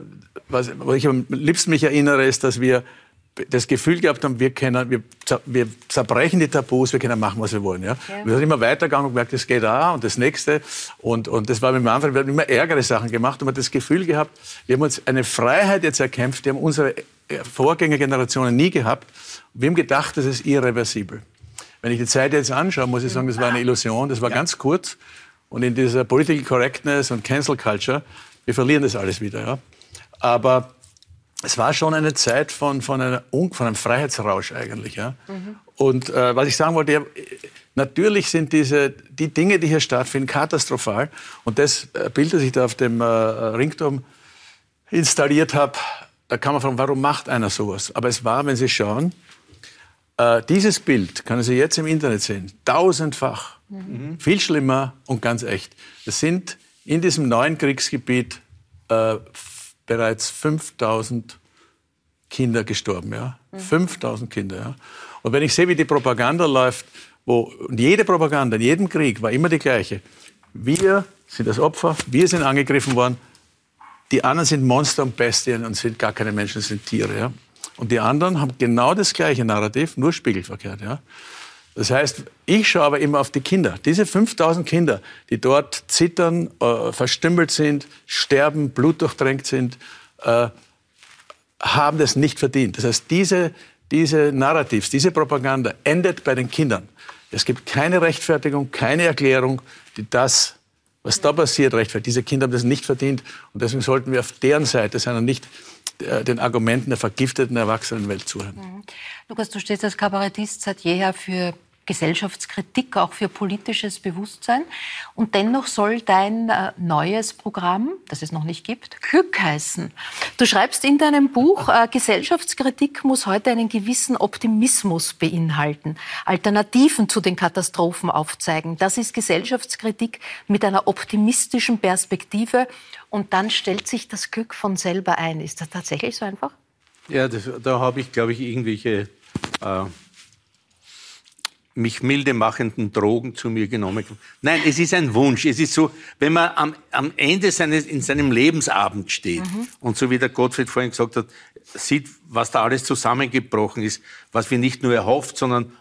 was, wo ich am liebsten mich erinnere, ist, dass wir das Gefühl gehabt haben, wir, können, wir, wir zerbrechen die Tabus, wir können machen, was wir wollen. Ja? ja. Wir sind immer weitergegangen und gemerkt, das geht auch und das nächste. Und, und das war mit dem Anfang, wir haben immer ärgere Sachen gemacht und man hat das Gefühl gehabt, wir haben uns eine Freiheit jetzt erkämpft, die haben unsere Vorgängergenerationen nie gehabt. Wir haben gedacht, das ist irreversibel. Wenn ich die Zeit jetzt anschaue, muss ich sagen, das war eine Illusion, das war ja. ganz kurz. Und in dieser Political Correctness und Cancel Culture, wir verlieren das alles wieder. Ja? Aber es war schon eine Zeit von, von, einer, von einem Freiheitsrausch eigentlich. Ja? Mhm. Und äh, was ich sagen wollte, ja, natürlich sind diese, die Dinge, die hier stattfinden, katastrophal. Und das äh, Bild, das ich da auf dem äh, Ringturm installiert habe, da kann man fragen, warum macht einer sowas? Aber es war, wenn Sie schauen, äh, dieses Bild können Sie jetzt im Internet sehen, tausendfach, mhm. viel schlimmer und ganz echt. Das sind in diesem neuen Kriegsgebiet äh, bereits 5000 Kinder gestorben. Ja? Mhm. 5000 Kinder. Ja? Und wenn ich sehe, wie die Propaganda läuft, wo jede Propaganda in jedem Krieg war immer die gleiche. Wir sind das Opfer, wir sind angegriffen worden, die anderen sind Monster und Bestien und sind gar keine Menschen, sind Tiere. Ja? Und die anderen haben genau das gleiche Narrativ, nur spiegelverkehrt. Ja? Das heißt, ich schaue aber immer auf die Kinder. Diese 5000 Kinder, die dort zittern, äh, verstümmelt sind, sterben, blutdurchdrängt sind, äh, haben das nicht verdient. Das heißt, diese, diese Narrativs, diese Propaganda endet bei den Kindern. Es gibt keine Rechtfertigung, keine Erklärung, die das, was da passiert, rechtfertigt. Diese Kinder haben das nicht verdient und deswegen sollten wir auf deren Seite sein und nicht äh, den Argumenten der vergifteten Erwachsenenwelt zuhören. Mhm. Lukas, du stehst als Kabarettist seit jeher für Gesellschaftskritik, auch für politisches Bewusstsein. Und dennoch soll dein äh, neues Programm, das es noch nicht gibt, Glück heißen. Du schreibst in deinem Buch, äh, Gesellschaftskritik muss heute einen gewissen Optimismus beinhalten, Alternativen zu den Katastrophen aufzeigen. Das ist Gesellschaftskritik mit einer optimistischen Perspektive. Und dann stellt sich das Glück von selber ein. Ist das tatsächlich so einfach? Ja, das, da habe ich, glaube ich, irgendwelche äh mich milde machenden Drogen zu mir genommen. Nein, es ist ein Wunsch. Es ist so, wenn man am, am Ende seines, in seinem Lebensabend steht mhm. und so wie der Gottfried vorhin gesagt hat, sieht, was da alles zusammengebrochen ist, was wir nicht nur erhofft, sondern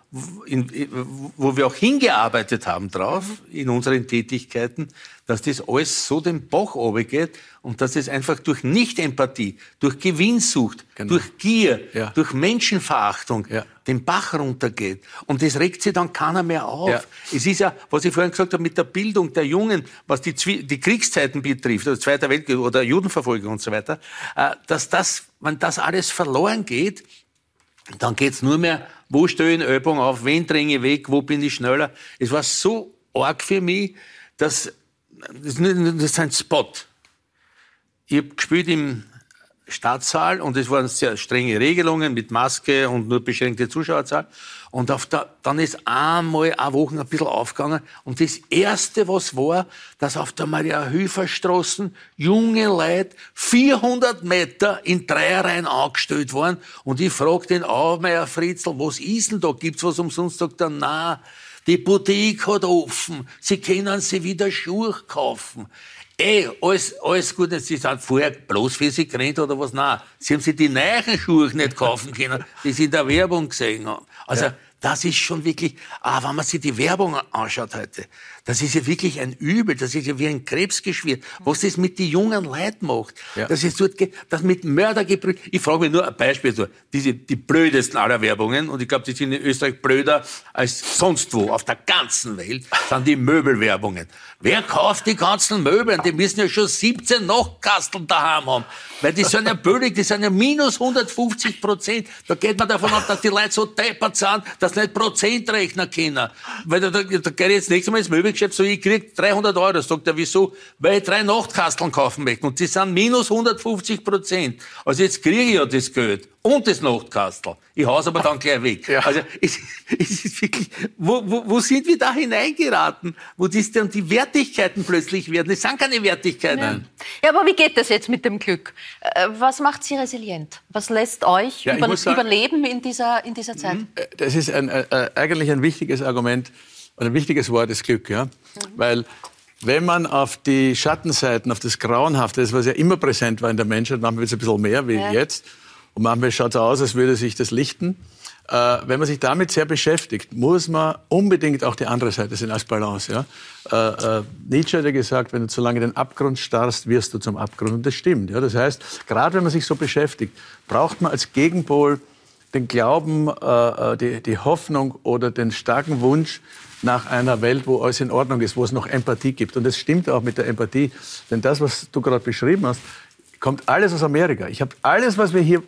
in, wo wir auch hingearbeitet haben drauf in unseren Tätigkeiten, dass das alles so den Bach geht und dass es einfach durch Nicht-Empathie, durch Gewinnsucht, genau. durch Gier, ja. durch Menschenverachtung ja. den Bach runtergeht. Und das regt sich dann keiner mehr auf. Ja. Es ist ja, was ich vorhin gesagt habe, mit der Bildung der Jungen, was die, die Kriegszeiten betrifft, also Zweiter Weltkrieg oder Judenverfolgung und so weiter, äh, dass das, wenn das alles verloren geht, dann geht's nur mehr, wo stehe ich in Übung auf, wen dränge ich weg, wo bin ich schneller. Es war so arg für mich, dass das ist ein Spot. Ich habe gespielt im Stadtsaal und es waren sehr strenge Regelungen mit Maske und nur beschränkte Zuschauerzahl. Und auf der, dann ist einmal eine Woche ein bisschen aufgegangen. Und das Erste, was war, dass auf der Maria-Hilfer-Straße junge Leute 400 Meter in Dreierreihen angestellt waren. Und ich frage den Aufmeier Fritzl, was ist denn da? Gibt's was umsonst? Sagt er, na, die Boutique hat offen. Sie können sie wieder Schuhe kaufen. Ey, alles, alles gut. Sie sind vorher bloß für sie gerannt oder was? Nein. Sie haben sich die neuen Schuhe nicht kaufen können, die sie in der Werbung gesehen haben. Also, ja. das ist schon wirklich, ah, wenn man sich die Werbung anschaut heute, das ist ja wirklich ein Übel, das ist ja wie ein Krebsgeschwür. Was das mit den jungen Leuten macht, ja. das ist dort, das mit Mördergebrüll. Ich frage mich nur ein Beispiel, so, diese, die blödesten aller Werbungen, und ich glaube, die sind in Österreich blöder als sonst wo, auf der ganzen Welt, sind die Möbelwerbungen. Wer kauft die ganzen Möbel? Die müssen ja schon 17 Nachkasteln daheim haben. Weil die sind ja billig, die sind ja minus 150 Prozent. Da geht man davon aus, dass die Leute so deppert sind, dass sie nicht Prozent rechnen können. Weil da, da, da geht jetzt nächstes Mal ins Möbelgeschäft so, ich krieg 300 Euro. Sagt er, wieso? Weil ich drei Nachtkasteln kaufen möchte. Und die sind minus 150 Prozent. Also jetzt kriege ich ja das Geld und das Nachtkastel. Ich hau's aber dann gleich weg. Ja. Also es, es ist wirklich, wo, wo, wo sind wir da hineingeraten, wo das dann die Wertigkeiten plötzlich werden? Das sind keine Wertigkeiten. Ja. ja, aber wie geht das jetzt mit dem Glück? Äh, was macht Sie resilient? Was lässt euch ja, über, sagen, überleben in dieser, in dieser Zeit? Mhm. Äh, das ist ein, äh, eigentlich ein wichtiges Argument ein wichtiges Wort, das Glück. Ja? Mhm. Weil wenn man auf die Schattenseiten, auf das Grauenhafte, das was ja immer präsent war in der Menschheit, manchmal wird es ein bisschen mehr wie ja. jetzt, und manchmal schaut es aus, als würde sich das lichten. Äh, wenn man sich damit sehr beschäftigt, muss man unbedingt auch die andere Seite sehen als Balance. Ja? Äh, äh, Nietzsche hat ja gesagt, wenn du zu lange den Abgrund starrst, wirst du zum Abgrund. Und das stimmt. Ja? Das heißt, gerade wenn man sich so beschäftigt, braucht man als Gegenpol den Glauben, äh, äh, die, die Hoffnung oder den starken Wunsch nach einer Welt, wo alles in Ordnung ist, wo es noch Empathie gibt. Und das stimmt auch mit der Empathie. Denn das, was du gerade beschrieben hast, kommt alles aus Amerika. Ich habe alles, was wir hier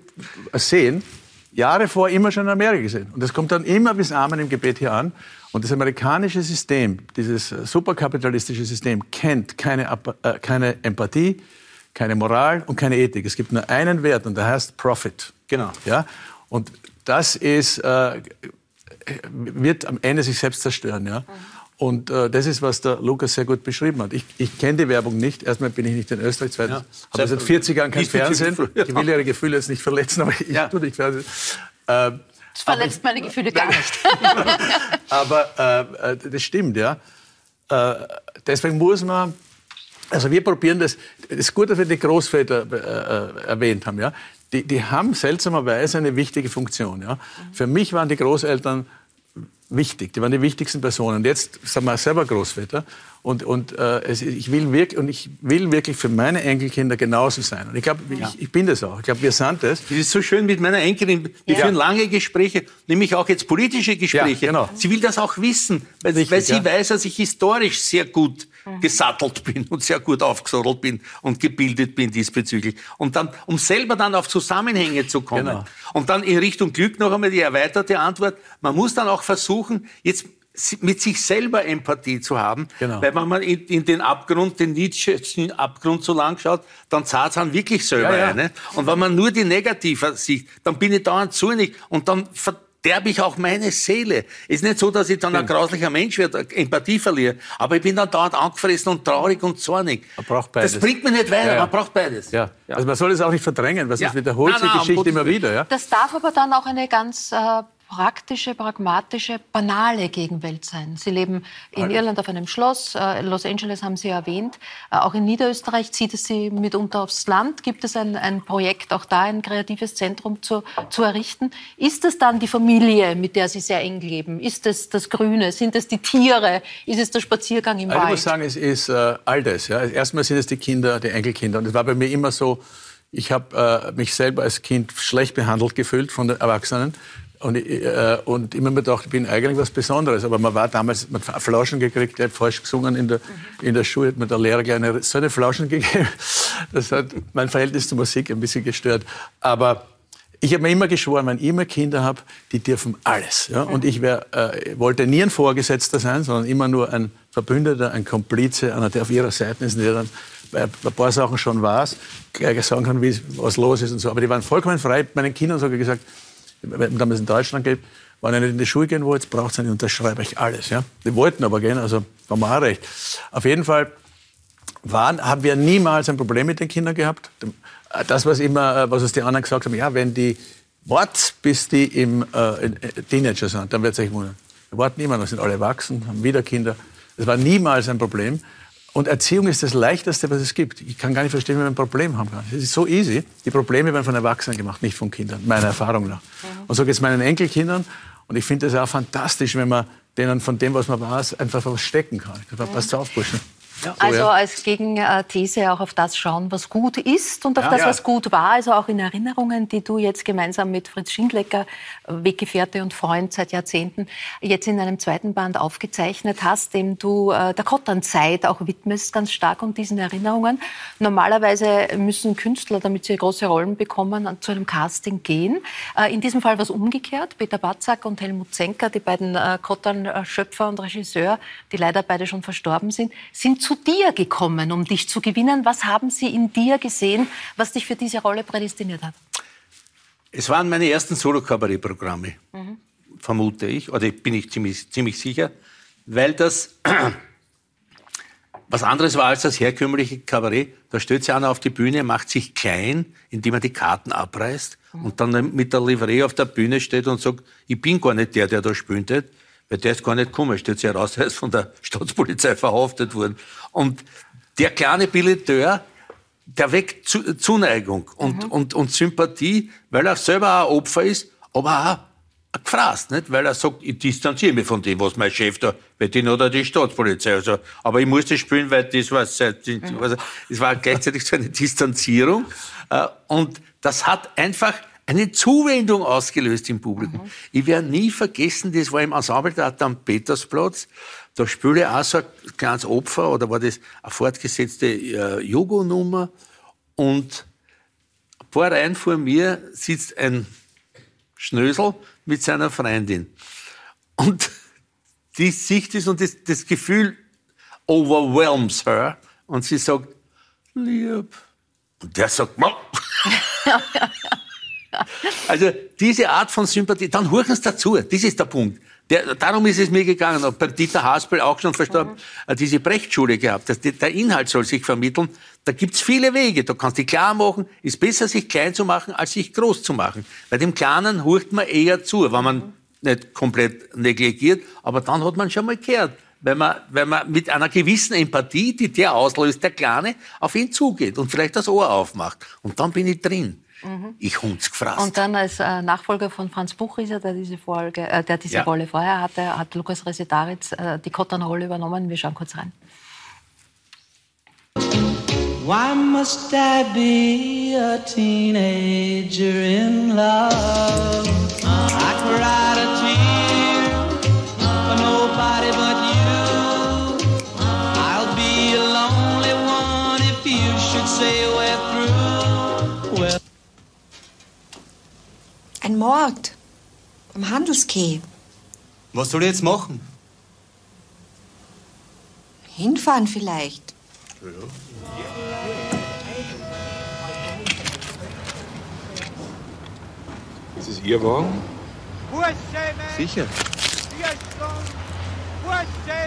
sehen, Jahre vor immer schon in Amerika gesehen. Und das kommt dann immer bis Amen im Gebet hier an. Und das amerikanische System, dieses superkapitalistische System, kennt keine, äh, keine Empathie, keine Moral und keine Ethik. Es gibt nur einen Wert und der heißt Profit. Genau. Ja? Und das ist, äh, wird am Ende sich selbst zerstören. Ja? Mhm. Und äh, das ist, was der Lukas sehr gut beschrieben hat. Ich, ich kenne die Werbung nicht. Erstmal bin ich nicht in Österreich, zweitens ja, habe seit 40 Jahren kein Fernsehen. Ich will Ihre Gefühle jetzt nicht verletzen, aber ich ja. tue nicht Fernsehen. Äh, das verletzt meine Gefühle gar nicht. aber äh, äh, das stimmt, ja. Äh, deswegen muss man, also wir probieren das, das ist gut, dass wir die Großväter äh, äh, erwähnt haben, ja. Die, die haben seltsamerweise eine wichtige Funktion, ja. Für mich waren die Großeltern wichtig. Die waren die wichtigsten Personen. Und jetzt sind wir selber Großväter. Und, und, äh, es, ich will wirklich, und ich will wirklich für meine Enkelkinder genauso sein. Und ich glaube, ja. ich, ich, bin das auch. Ich glaube, wir sind das. Das ist so schön mit meiner Enkelin. Wir ja. führen lange Gespräche, nämlich auch jetzt politische Gespräche. Ja, genau. Sie will das auch wissen, weil, Richtig, weil sie weiß, dass ich historisch sehr gut Mhm. gesattelt bin und sehr gut aufgesattelt bin und gebildet bin diesbezüglich. Und dann, um selber dann auf Zusammenhänge zu kommen. Genau. Und dann in Richtung Glück noch einmal die erweiterte Antwort. Man muss dann auch versuchen, jetzt mit sich selber Empathie zu haben. Genau. Weil wenn man in, in den Abgrund, den Nietzsche'schen Abgrund so lang schaut, dann zahlt es dann wirklich selber ja, ja. eine. Und wenn man nur die Negative sieht, dann bin ich dauernd zornig und dann sterbe ich auch meine Seele. Ist nicht so, dass ich dann ein grauslicher Mensch werde, Empathie verliere, aber ich bin dann dauernd angefressen und traurig und zornig. Man braucht beides. Das bringt mich nicht weiter, ja, ja. man braucht beides. Ja. Also man soll es auch nicht verdrängen, was ja. es wiederholt sich Geschichte immer wieder. Ja? Das darf aber dann auch eine ganz äh, praktische, pragmatische, banale Gegenwelt sein. Sie leben in Alle. Irland auf einem Schloss, äh, Los Angeles haben Sie erwähnt. Äh, auch in Niederösterreich zieht es Sie mitunter aufs Land. Gibt es ein, ein Projekt, auch da ein kreatives Zentrum zu, zu errichten? Ist es dann die Familie, mit der Sie sehr eng leben? Ist es das Grüne? Sind es die Tiere? Ist es der Spaziergang im also Wald? Ich muss sagen, es ist äh, all das. Ja. Erstmal sind es die Kinder, die Enkelkinder. Und es war bei mir immer so, ich habe äh, mich selber als Kind schlecht behandelt gefühlt von den Erwachsenen. Und, äh, und immer mir gedacht, ich bin eigentlich was Besonderes. Aber man war damals, man hat Flauschen gekriegt, ich habe falsch gesungen in der, in der Schule, hat mir der Lehrer eine, so eine Flauschen gegeben. Das hat mein Verhältnis zur Musik ein bisschen gestört. Aber ich habe mir immer geschworen, wenn ich immer Kinder habe, die dürfen alles. Ja? Und ich wär, äh, wollte nie ein Vorgesetzter sein, sondern immer nur ein Verbündeter, ein Komplize, einer, der auf ihrer Seite ist, der dann bei ein paar Sachen schon weiß, gleich sagen kann, was los ist und so. Aber die waren vollkommen frei. Meinen Kindern ich gesagt, damals in Deutschland gelebt, wenn ich nicht in die Schule gehen wollte, braucht es nicht, unterschreibe ich alles. Ja? Die wollten aber gehen, also haben wir auch recht. Auf jeden Fall waren, haben wir niemals ein Problem mit den Kindern gehabt. Das, was immer, was uns die anderen gesagt haben, ja, wenn die warten, bis die im äh, Teenager sind, dann wird es euch wundern. Wir warten immer, noch, sind alle erwachsen, haben wieder Kinder. Das war niemals ein Problem. Und Erziehung ist das Leichteste, was es gibt. Ich kann gar nicht verstehen, wie man ein Problem haben kann. Es ist so easy. Die Probleme werden von Erwachsenen gemacht, nicht von Kindern, meiner Erfahrung nach. Und so geht es meinen Enkelkindern. Und ich finde es auch fantastisch, wenn man denen von dem, was man weiß, einfach was stecken kann. Passt auf, Burschen. Ja, also als Gegenthese auch auf das schauen, was gut ist und auf ja, das, was gut war. Also auch in Erinnerungen, die du jetzt gemeinsam mit Fritz Schindlecker, Weggefährte und Freund seit Jahrzehnten, jetzt in einem zweiten Band aufgezeichnet hast, dem du äh, der Kotternzeit auch widmest, ganz stark um diesen Erinnerungen. Normalerweise müssen Künstler, damit sie große Rollen bekommen, zu einem Casting gehen. Äh, in diesem Fall war es umgekehrt. Peter Batzak und Helmut Zenker, die beiden äh, Kottern-Schöpfer und Regisseur, die leider beide schon verstorben sind, sind zu dir gekommen, um dich zu gewinnen? Was haben sie in dir gesehen, was dich für diese Rolle prädestiniert hat? Es waren meine ersten Solo-Kabarett-Programme, mhm. vermute ich, oder bin ich ziemlich, ziemlich sicher, weil das was anderes war als das herkömmliche Kabarett. Da stellt sich einer auf die Bühne, macht sich klein, indem er die Karten abreißt mhm. und dann mit der Livree auf der Bühne steht und sagt, ich bin gar nicht der, der da spielt, weil der ist gar nicht gekommen. Stellt sich heraus, er ist von der Staatspolizei verhaftet worden. Und der kleine Billeteur, der weckt Zuneigung und, mhm. und, und Sympathie, weil er selber auch Opfer ist, aber auch gefrasst, nicht? Weil er sagt, ich distanziere mich von dem, was mein Chef da, weil den oder die Staatspolizei, also, aber ich muss das spielen, weil das war, mhm. also, es war gleichzeitig so eine Distanzierung, äh, und das hat einfach eine Zuwendung ausgelöst im Publikum. Mhm. Ich werde nie vergessen, das war im Ensembletheater am Petersplatz. Da spiele ich auch so ein kleines Opfer, oder war das eine fortgesetzte äh, Jogo-Nummer. Und ein paar Reihen vor mir sitzt ein Schnösel mit seiner Freundin. Und die Sicht ist und das, das Gefühl overwhelms her. Und sie sagt, lieb. Und der sagt, Also diese Art von Sympathie, dann horchen sie dazu. Das ist der Punkt. Der, darum ist es mir gegangen. Und beim Dieter Haspel auch schon verstorben, mhm. diese Brechtschule gehabt. Das, der Inhalt soll sich vermitteln. Da gibt's viele Wege. Du kannst dich klar machen. Ist besser, sich klein zu machen, als sich groß zu machen. Bei dem Kleinen hurcht man eher zu, wenn man mhm. nicht komplett negligiert. Aber dann hat man schon mal gehört wenn man, wenn man mit einer gewissen Empathie, die der auslöst, der Kleine, auf ihn zugeht und vielleicht das Ohr aufmacht. Und dann bin ich drin. Mhm. Ich hund's gefrasst. Und dann als äh, Nachfolger von Franz Buchwieser, der diese, Folge, äh, der diese ja. Rolle vorher hatte, hat Lukas Resetaritz äh, die Kottern-Rolle übernommen. Wir schauen kurz rein. Why must I be a teenager in love? Ein Mord. Am Handelskeh. Was soll ich jetzt machen? Hinfahren vielleicht. Ja. Ist es Ihr Wagen? Sicher.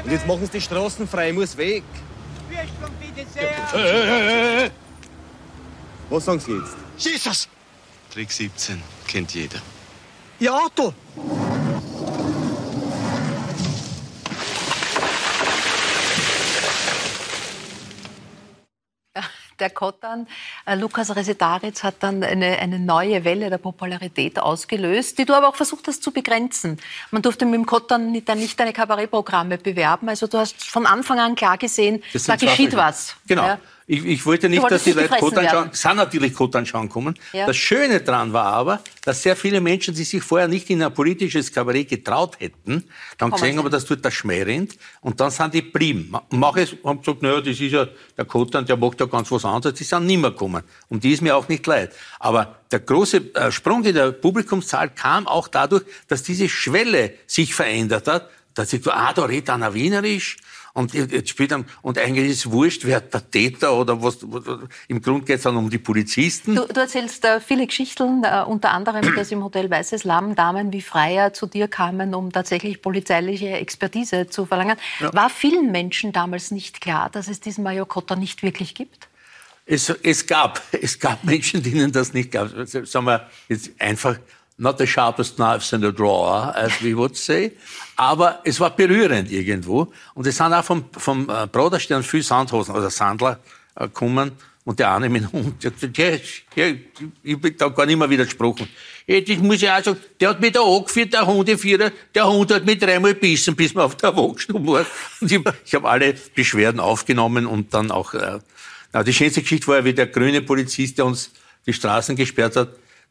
Und jetzt machen Sie die Straßen frei, ich muss weg. Hey, hey, Was sagen Sie jetzt? Jesus! Trick 17 kennt jeder. Ihr Auto! der Kottern. Äh, Lukas Resetaritz hat dann eine, eine neue Welle der Popularität ausgelöst, die du aber auch versucht hast zu begrenzen. Man durfte mit dem Kottern nicht, nicht deine Kabarettprogramme bewerben. Also du hast von Anfang an klar gesehen, da geschieht was. Genau. Ja. Ich, ich wollte nicht, dass die Leute Code anschauen, sind natürlich Code anschauen kommen. Ja. Das Schöne daran war aber, dass sehr viele Menschen, die sich vorher nicht in ein politisches Kabarett getraut hätten, dann gesehen haben, das tut der Schmäh rennt. Und dann sind die blieben. Manche haben gesagt, naja, das ist ja der Kotan, der macht ja ganz was anderes. Die sind nicht mehr gekommen. Und die ist mir auch nicht leid. Aber der große äh, Sprung in der Publikumszahl kam auch dadurch, dass diese Schwelle sich verändert hat. Dass ich, ah, da redet einer Wienerisch und jetzt spielt dann, und eigentlich ist es wurscht, wer der Täter oder was, im Grunde geht es dann um die Polizisten. Du, du erzählst äh, viele Geschichten, äh, unter anderem, dass im Hotel Weißes Lamm Damen wie Freier zu dir kamen, um tatsächlich polizeiliche Expertise zu verlangen. Ja. War vielen Menschen damals nicht klar, dass es diesen Major Kotter nicht wirklich gibt? Es, es, gab, es gab Menschen, denen das nicht gab. Sagen wir jetzt einfach not the sharpest knives in the drawer, as we would say. Aber es war berührend irgendwo. Und es sind auch vom, vom äh, Broderstern viel Sandhosen, oder Sandler, äh, gekommen, Und der eine mit dem Hund, der sagt, ja, ich bin da gar nicht mehr widersprochen. Das muss ich auch sagen, der hat mich da angeführt, der Hundeführer, der Hund hat mich dreimal bissen, bis wir auf der Wachstube waren. Und ich, ich habe alle Beschwerden aufgenommen und dann auch, äh, na, die schönste Geschichte war ja, wie der grüne Polizist, der uns die Straßen gesperrt hat,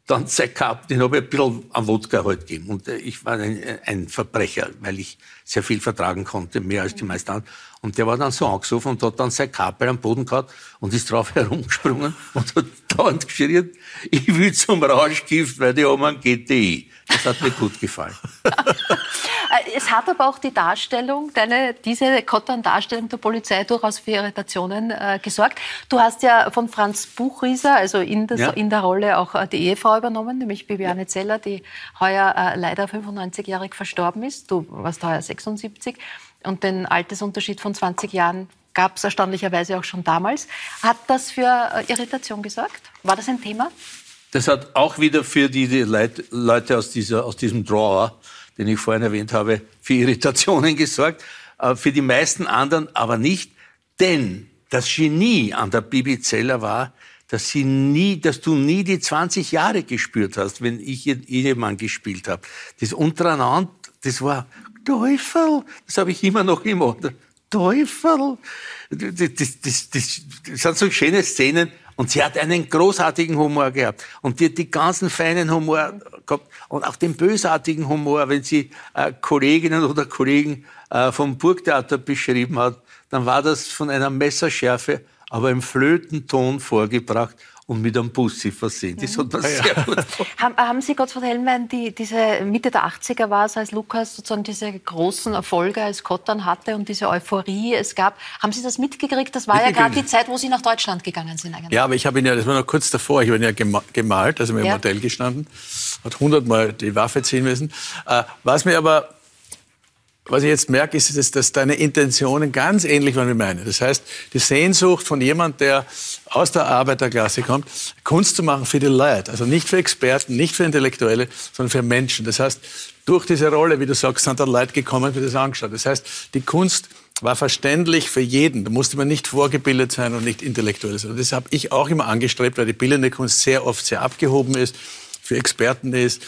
dann Zeit gehabt, den habe ich ein bisschen am Wodka halt gegeben. Und äh, ich war ein, ein Verbrecher, weil ich sehr viel vertragen konnte, mehr als die meisten anderen. Und der war dann so angesoffen und hat dann sein Kapel am Boden gehabt und ist drauf herumgesprungen und hat dauernd geschrien, ich will zum Rauschgift, weil die haben einen GTI. Das hat mir gut gefallen. es hat aber auch die Darstellung, deine, diese Kottern-Darstellung der Polizei durchaus für Irritationen äh, gesorgt. Du hast ja von Franz Buchrieser, also in, das, ja. in der Rolle auch äh, die Ehefrau übernommen, nämlich Bibiane Zeller, die heuer äh, leider 95-jährig verstorben ist. Du warst heuer 76 und den Altersunterschied von 20 Jahren gab es erstaunlicherweise auch schon damals. Hat das für äh, Irritation gesorgt? War das ein Thema? Das hat auch wieder für die, Leute aus, dieser, aus diesem Drawer, den ich vorhin erwähnt habe, für Irritationen gesorgt. Äh, für die meisten anderen aber nicht. Denn das Genie an der Bibi Zeller war, dass, sie nie, dass du nie die 20 Jahre gespürt hast, wenn ich Ehemann gespielt habe. Das untereinander, das war Teufel, das habe ich immer noch im Ohr. Teufel. Das, das, das, das, sind so schöne Szenen. Und sie hat einen großartigen Humor gehabt. Und die hat die ganzen feinen Humor gehabt. Und auch den bösartigen Humor, wenn sie äh, Kolleginnen oder Kollegen äh, vom Burgtheater beschrieben hat, dann war das von einer Messerschärfe, aber im Flötenton vorgebracht und mit einem Bussi versehen. Das hat man sehr gut haben, haben Sie, Gottfried Hellmann, die, diese Mitte der 80er war es, als Lukas sozusagen diese großen Erfolge als Kottern hatte und diese Euphorie es gab. Haben Sie das mitgekriegt? Das war ja gerade die Zeit, wo Sie nach Deutschland gegangen sind eigentlich. Ja, aber ich habe ihn ja, das war noch kurz davor, ich habe ihn ja gemalt, also im ja. Modell gestanden, hat hundertmal die Waffe ziehen müssen. Äh, was mir aber was ich jetzt merke, ist, dass, dass deine Intentionen ganz ähnlich waren wie meine. Das heißt, die Sehnsucht von jemand, der aus der Arbeiterklasse kommt, Kunst zu machen für die Leute. Also nicht für Experten, nicht für Intellektuelle, sondern für Menschen. Das heißt, durch diese Rolle, wie du sagst, sind da Leute gekommen, die das angeschaut. Das heißt, die Kunst war verständlich für jeden. Da musste man nicht vorgebildet sein und nicht intellektuell sein. Das habe ich auch immer angestrebt, weil die bildende Kunst sehr oft sehr abgehoben ist, für Experten ist.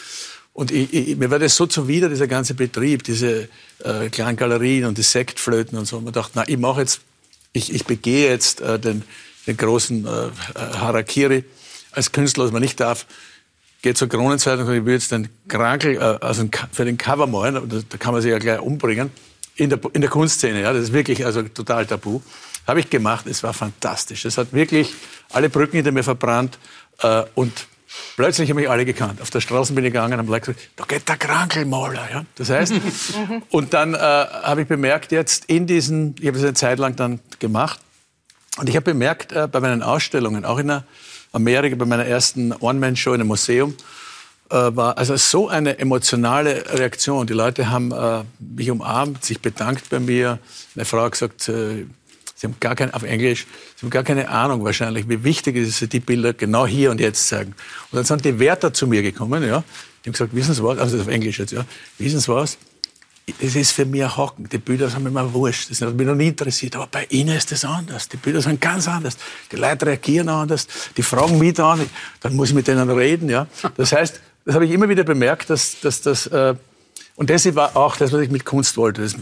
Und ich, ich, mir war das so zuwider, dieser ganze Betrieb, diese äh, kleinen Galerien und die Sektflöten und so. Und man dachte, na, ich mache jetzt, ich, ich begehe jetzt äh, den, den großen äh, Harakiri als Künstler, was man nicht darf. Geht zur Kronenzeitung und ich will jetzt den Krankel äh, also für den Cover malen, da kann man sich ja gleich umbringen, in der, in der Kunstszene. Ja, das ist wirklich also total tabu. Habe ich gemacht, es war fantastisch. Es hat wirklich alle Brücken hinter mir verbrannt äh, und Plötzlich haben mich alle gekannt. Auf der Straße bin ich gegangen und haben gesagt, da geht der Krankelmaler. Ja? Das heißt, und dann äh, habe ich bemerkt, jetzt in diesen, ich habe es eine Zeit lang dann gemacht, und ich habe bemerkt, äh, bei meinen Ausstellungen, auch in Amerika, bei meiner ersten One-Man-Show in einem Museum, äh, war also so eine emotionale Reaktion. Die Leute haben äh, mich umarmt, sich bedankt bei mir. Eine Frau hat gesagt, äh, Sie haben gar keine, auf Englisch, Sie haben gar keine Ahnung wahrscheinlich, wie wichtig es ist, dass Sie die Bilder genau hier und jetzt zeigen. Und dann sind die Wärter zu mir gekommen, ja. Die haben gesagt, wissen Sie was, also auf Englisch jetzt, ja. Wissen Sie was? Es ist für mich ein Hocken. Die Bilder sind mir immer wurscht. Das hat mich noch nie interessiert. Aber bei Ihnen ist das anders. Die Bilder sind ganz anders. Die Leute reagieren anders. Die fragen mich an. Dann muss ich mit denen reden, ja. Das heißt, das habe ich immer wieder bemerkt, dass, dass das, äh, und das war auch das, was ich mit Kunst wollte. Das,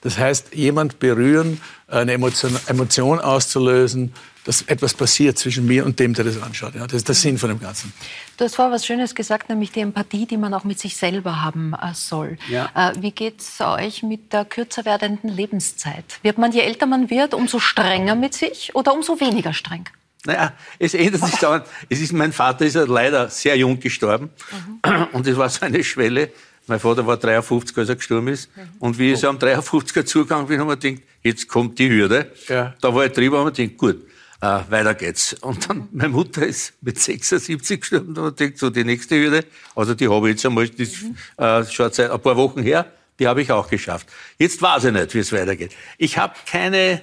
das heißt, jemand berühren, eine Emotion, Emotion, auszulösen, dass etwas passiert zwischen mir und dem, der das anschaut. Ja, das ist der Sinn von dem Ganzen. Du hast vorher was Schönes gesagt, nämlich die Empathie, die man auch mit sich selber haben äh, soll. Ja. Äh, wie geht es euch mit der kürzer werdenden Lebenszeit? Wird man, je älter man wird, umso strenger mit sich oder umso weniger streng? Naja, es ändert sich dauernd. Es ist, mein Vater ist ja leider sehr jung gestorben. Mhm. Und es war so eine Schwelle, mein Vater war 53, als er gestorben ist. Mhm. Und wie ich so am 53er zugegangen bin, haben wir gedacht, jetzt kommt die Hürde. Ja. Da war ich drüber und wir gedacht, gut, äh, weiter geht's. Und dann, meine Mutter ist mit 76 gestorben, da haben wir gedacht, so die nächste Hürde, also die habe ich jetzt einmal, das mhm. äh, schon seit ein paar Wochen her, die habe ich auch geschafft. Jetzt weiß ich nicht, wie es weitergeht. Ich habe keine,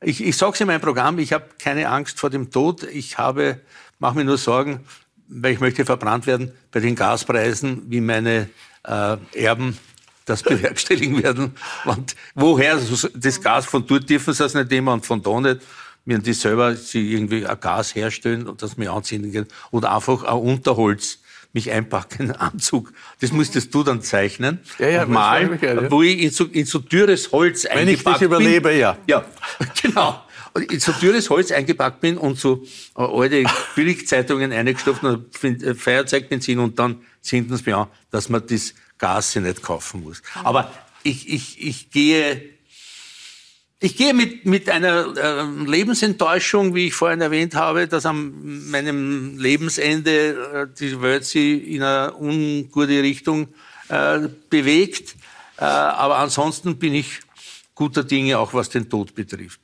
ich, ich sage es in meinem Programm, ich habe keine Angst vor dem Tod. Ich habe, mache mir nur Sorgen, weil ich möchte verbrannt werden bei den Gaspreisen, wie meine äh, Erben das bewerkstelligen werden. Und woher das Gas von dort dürfen sie es nicht nehmen und von da nicht. wenn die selber sie irgendwie ein Gas herstellen und das mir anziehen können oder einfach ein Unterholz mich einpacken, einen Anzug. Das musstest du dann zeichnen Ja, ja, das wirklich, ja. wo ich in so, in so dürres Holz Wenn ich eingepackt dich überlebe, bin. ja. Ja, genau. Und in so dürres Holz eingepackt bin und so äh, alte Billigzeitungen eingestopft und äh, Feuerzeugbenzin und dann zünden sie mir an, dass man das Gas nicht kaufen muss. Aber ich, ich, ich gehe ich gehe mit, mit einer äh, Lebensenttäuschung, wie ich vorhin erwähnt habe, dass an meinem Lebensende äh, die Welt sich in eine ungute Richtung äh, bewegt. Aber ansonsten bin ich guter Dinge, auch was den Tod betrifft.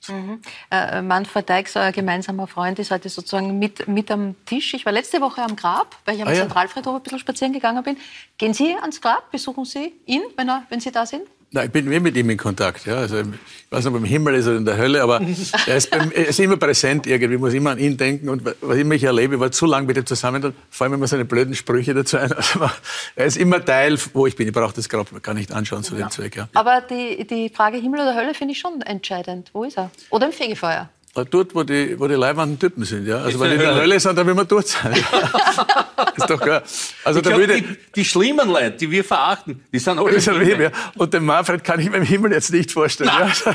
Äh, Manfred Deix, euer gemeinsamer Freund, ist heute sozusagen mit, mit am Tisch. Ich war letzte Woche am Grab, weil ich am Ah. Zentralfriedhof ein bisschen spazieren gegangen bin. Gehen Sie ans Grab? Besuchen Sie ihn, wenn, er, wenn Sie da sind? Nein, ich bin immer mit ihm in Kontakt. Ja. Also, ich weiß nicht, ob er im Himmel ist oder in der Hölle, aber er ist, beim, er ist immer präsent irgendwie. Ich muss immer an ihn denken. Und was immer ich erlebe, ich war zu lange mit ihm zusammen, dann fallen mir immer seine blöden Sprüche dazu ein. Also, er ist immer Teil, wo ich bin. Ich brauche das Grab gar nicht anschauen zu dem Zweck. Ja. Aber die, die Frage Himmel oder Hölle finde ich schon entscheidend. Wo ist er? Oder im Fegefeuer? Dort, wo die, wo die leibenden Typen sind. Ja. Also, wenn die in der Hölle. Sind, dann will man dort sein. ist doch klar. Also, Ich da glaub, würde. die, die schlimmen Leute, die wir verachten, die sind alle Das ein im Himmel. Ja. Und den Manfred kann ich mir im Himmel jetzt nicht vorstellen. Ja.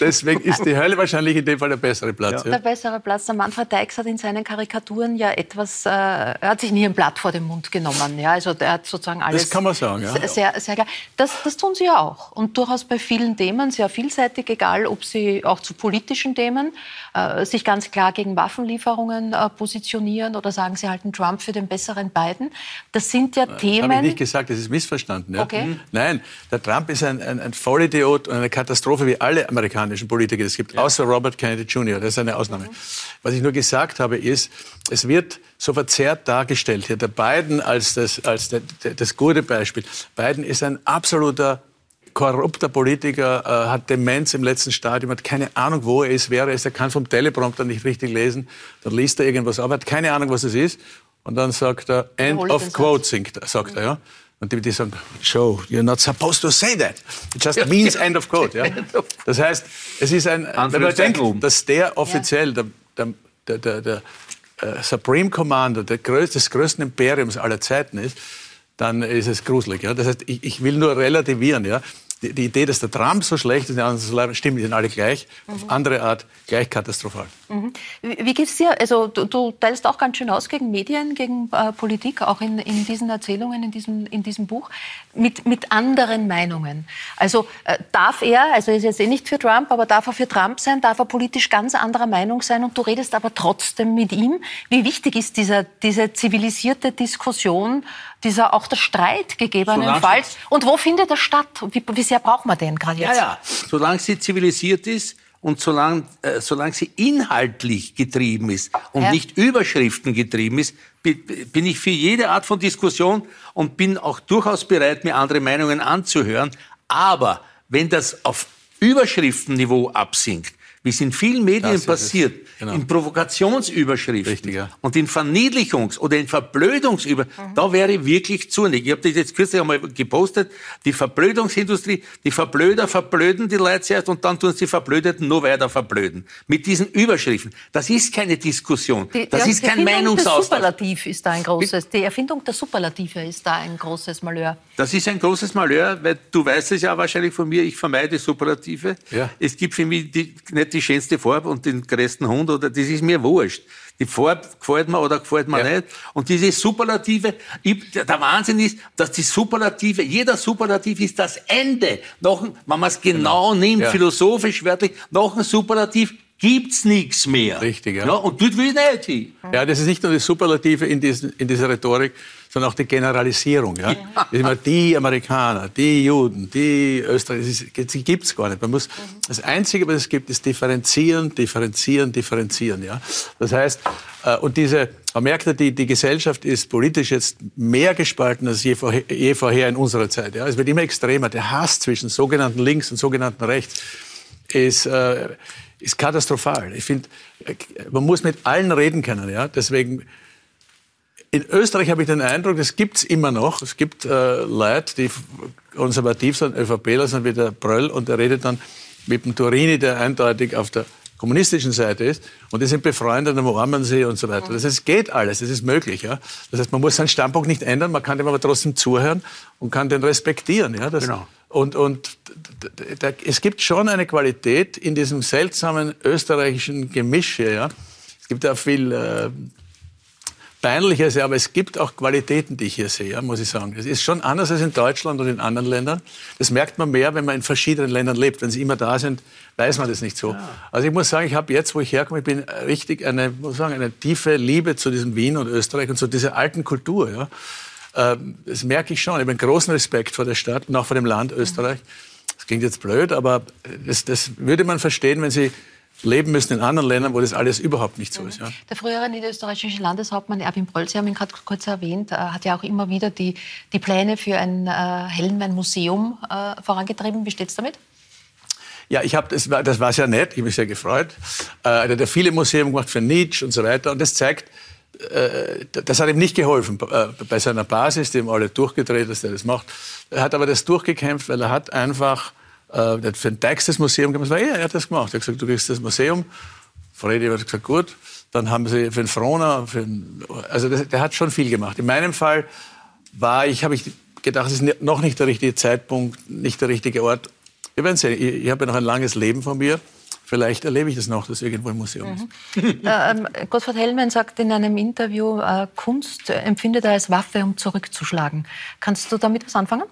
Deswegen ist die Hölle wahrscheinlich in dem Fall der bessere Platz. Ja. Der bessere Platz. Der Manfred Deix hat in seinen Karikaturen ja etwas, äh, er hat sich nie ein Blatt vor den Mund genommen. Ja? Also er hat sozusagen alles. kann man sagen, ja. Sehr, sehr, sehr klar. Das, das tun Sie ja auch. Und durchaus bei vielen Themen, sehr vielseitig, egal ob Sie auch zu politischen Themen äh, sich ganz klar gegen Waffenlieferungen äh, positionieren oder sagen, Sie halten Trump für den besseren Biden. Das sind ja Das habe ich Themen. nicht gesagt, das ist missverstanden. Ja? Okay. Mhm. Nein, der Trump ist ein, ein, ein Vollidiot und eine Katastrophe wie alle amerikanischen Politiker, die es gibt, außer Robert Kennedy Jr., das ist eine Ausnahme. Was ich nur gesagt habe, ist, es wird so verzerrt dargestellt hier, der Biden als das, als der, der, das gute Beispiel. Biden ist ein absoluter korrupter Politiker, äh, hat Demenz im letzten Stadium, hat keine Ahnung, wo er ist, wer er ist, er kann vom Teleprompter nicht richtig lesen, dann liest er irgendwas ab, hat keine Ahnung, was es ist, und dann sagt er, End of quote, singt, sagt er, ja. Und die, die sagen, Joe, you're not supposed to say that. It just means end of quote, ja. Das heißt, es ist ein, wenn man denkt, dass der offiziell, der, der, der, der, der äh, Supreme Commander der größ, des größten Imperiums aller Zeiten ist, dann ist es gruselig. Ja? Das heißt, ich, ich will nur relativieren. Ja? Die, die Idee, dass der Trump so schlecht ist, die anderen so leid, stimmt, die sind alle gleich, auf andere Art gleich katastrophal. Wie wie geht's dir? Also du, du teilst auch ganz schön aus gegen Medien, gegen äh, Politik, auch in, in diesen Erzählungen, in diesem, in diesem Buch, mit, mit anderen Meinungen. Also äh, darf er, also er ist jetzt eh nicht für Trump, aber darf er für Trump sein, darf er politisch ganz anderer Meinung sein und du redest aber trotzdem mit ihm. Wie wichtig ist dieser, diese zivilisierte Diskussion, dieser auch der Streit gegebenenfalls? Und wo findet er statt? Wie, wie sehr braucht man den gerade Ja, jetzt? ja. Solange sie zivilisiert ist und solange, äh, solange sie inhaltlich getrieben ist und Ja. nicht Überschriften getrieben ist, bi- bin ich für jede Art von Diskussion und bin auch durchaus bereit, mir andere Meinungen anzuhören. Aber wenn das auf Überschriftenniveau absinkt, wie es in vielen Medien Das passiert, Genau. in Provokationsüberschriften Richtig, ja. und in Verniedlichungs- oder in Verblödungsüber, da wäre ich wirklich zornig. Ich habe das jetzt kürzlich einmal gepostet, die Verblödungsindustrie, die Verblöder verblöden die Leute zuerst und dann tun sie Verblödeten nur weiter verblöden. Mit diesen Überschriften. Das ist keine Diskussion. Die, das die ist kein Erfindung Meinungsaustausch. Superlativ ist da ein großes, die Erfindung der Superlative ist da ein großes Malheur. Das ist ein großes Malheur, weil du weißt es ja wahrscheinlich von mir, ich vermeide Superlative. Ja. Es gibt für mich die, nicht die schönste Farbe und den größten Hund, oder das ist mir wurscht. Die Farbe gefällt mir oder gefällt mir Ja. nicht. Und diese Superlative, ich, der Wahnsinn ist, dass die Superlative, jeder Superlativ ist das Ende. Dem- wenn man es genau, nimmt, Ja. philosophisch, wörtlich, nach dem Superlativ gibt's nichts mehr. Richtig, ja. ja. Und dort will ich nicht hin. Ja, das ist nicht nur die Superlative in, diesen, in dieser Rhetorik, sondern auch die Generalisierung. Ja? Ist immer die Amerikaner, die Juden, die Österreicher, die gibt's gar nicht. Man muss, das Einzige, was es gibt, ist differenzieren, differenzieren, differenzieren. Ja? Das heißt, äh, und diese, man merkt ja, die, die Gesellschaft ist politisch jetzt mehr gespalten als je vorher, je vorher in unserer Zeit. Ja? Es wird immer extremer. Der Hass zwischen sogenannten Links und sogenannten Rechts ist, äh, ist katastrophal. Ich finde, äh, man muss mit allen reden können. Ja? Deswegen, in Österreich habe ich den Eindruck, das gibt's immer noch. Es gibt äh, Leute, die konservativ sind, ÖVPler sind wie der Bröll und der redet dann mit dem Turini, der eindeutig auf der kommunistischen Seite ist und die sind befreundet am Ormansee und so weiter. Das heißt, es geht alles, es ist möglich. Ja? Das heißt, man muss seinen Standpunkt nicht ändern, man kann dem aber trotzdem zuhören und kann den respektieren. Ja? Das, Genau. Und, und da, es gibt schon eine Qualität in diesem seltsamen österreichischen Gemisch hier. Ja? Es gibt ja viel äh, Peinliches, ja, aber es gibt auch Qualitäten, die ich hier sehe, ja, muss ich sagen. Es ist schon anders als in Deutschland und in anderen Ländern. Das merkt man mehr, wenn man in verschiedenen Ländern lebt. Wenn sie immer da sind, weiß man das nicht so. Also ich muss sagen, ich habe jetzt, wo ich herkomme, ich bin richtig eine, muss sagen, eine tiefe Liebe zu diesem Wien und Österreich und zu dieser alten Kultur. Ja. Ähm, Das merke ich schon. Ich habe einen großen Respekt vor der Stadt und auch vor dem Land Österreich. Das klingt jetzt blöd, aber das, das würde man verstehen, wenn Sie leben müssen in anderen Ländern, wo das alles überhaupt nicht so ist. Ja. Der frühere niederösterreichische Landeshauptmann Erwin Pröll, Sie haben ihn gerade kurz erwähnt, äh, hat ja auch immer wieder die, die Pläne für ein äh, Hellenwein-Museum äh, vorangetrieben. Wie steht es damit? Ja, ich habe das war das war sehr nett, ich habe mich sehr gefreut. Äh, er hat ja viele Museen gemacht für Nietzsche und so weiter und das zeigt, äh, das hat ihm nicht geholfen äh, bei seiner Basis, die haben alle durchgedreht, dass er das macht. Er hat aber das durchgekämpft, weil er hat einfach äh, für ein Teix das Museum gemacht. Das war er, er hat das gemacht. Er hat gesagt, du kriegst das Museum. Fredi hat gesagt, gut. Dann haben sie für den Frohner, für den, also das, der hat schon viel gemacht. In meinem Fall war ich, habe ich gedacht, es ist noch nicht der richtige Zeitpunkt, nicht der richtige Ort. Wir werden sehen. Ich, ich habe ja noch ein langes Leben von mir. Vielleicht erlebe ich das noch, dass irgendwo im Museum ist. äh, ähm, Gottfried Hellmann sagt in einem Interview, äh, Kunst empfindet er als Waffe, um zurückzuschlagen. Kannst du damit was anfangen?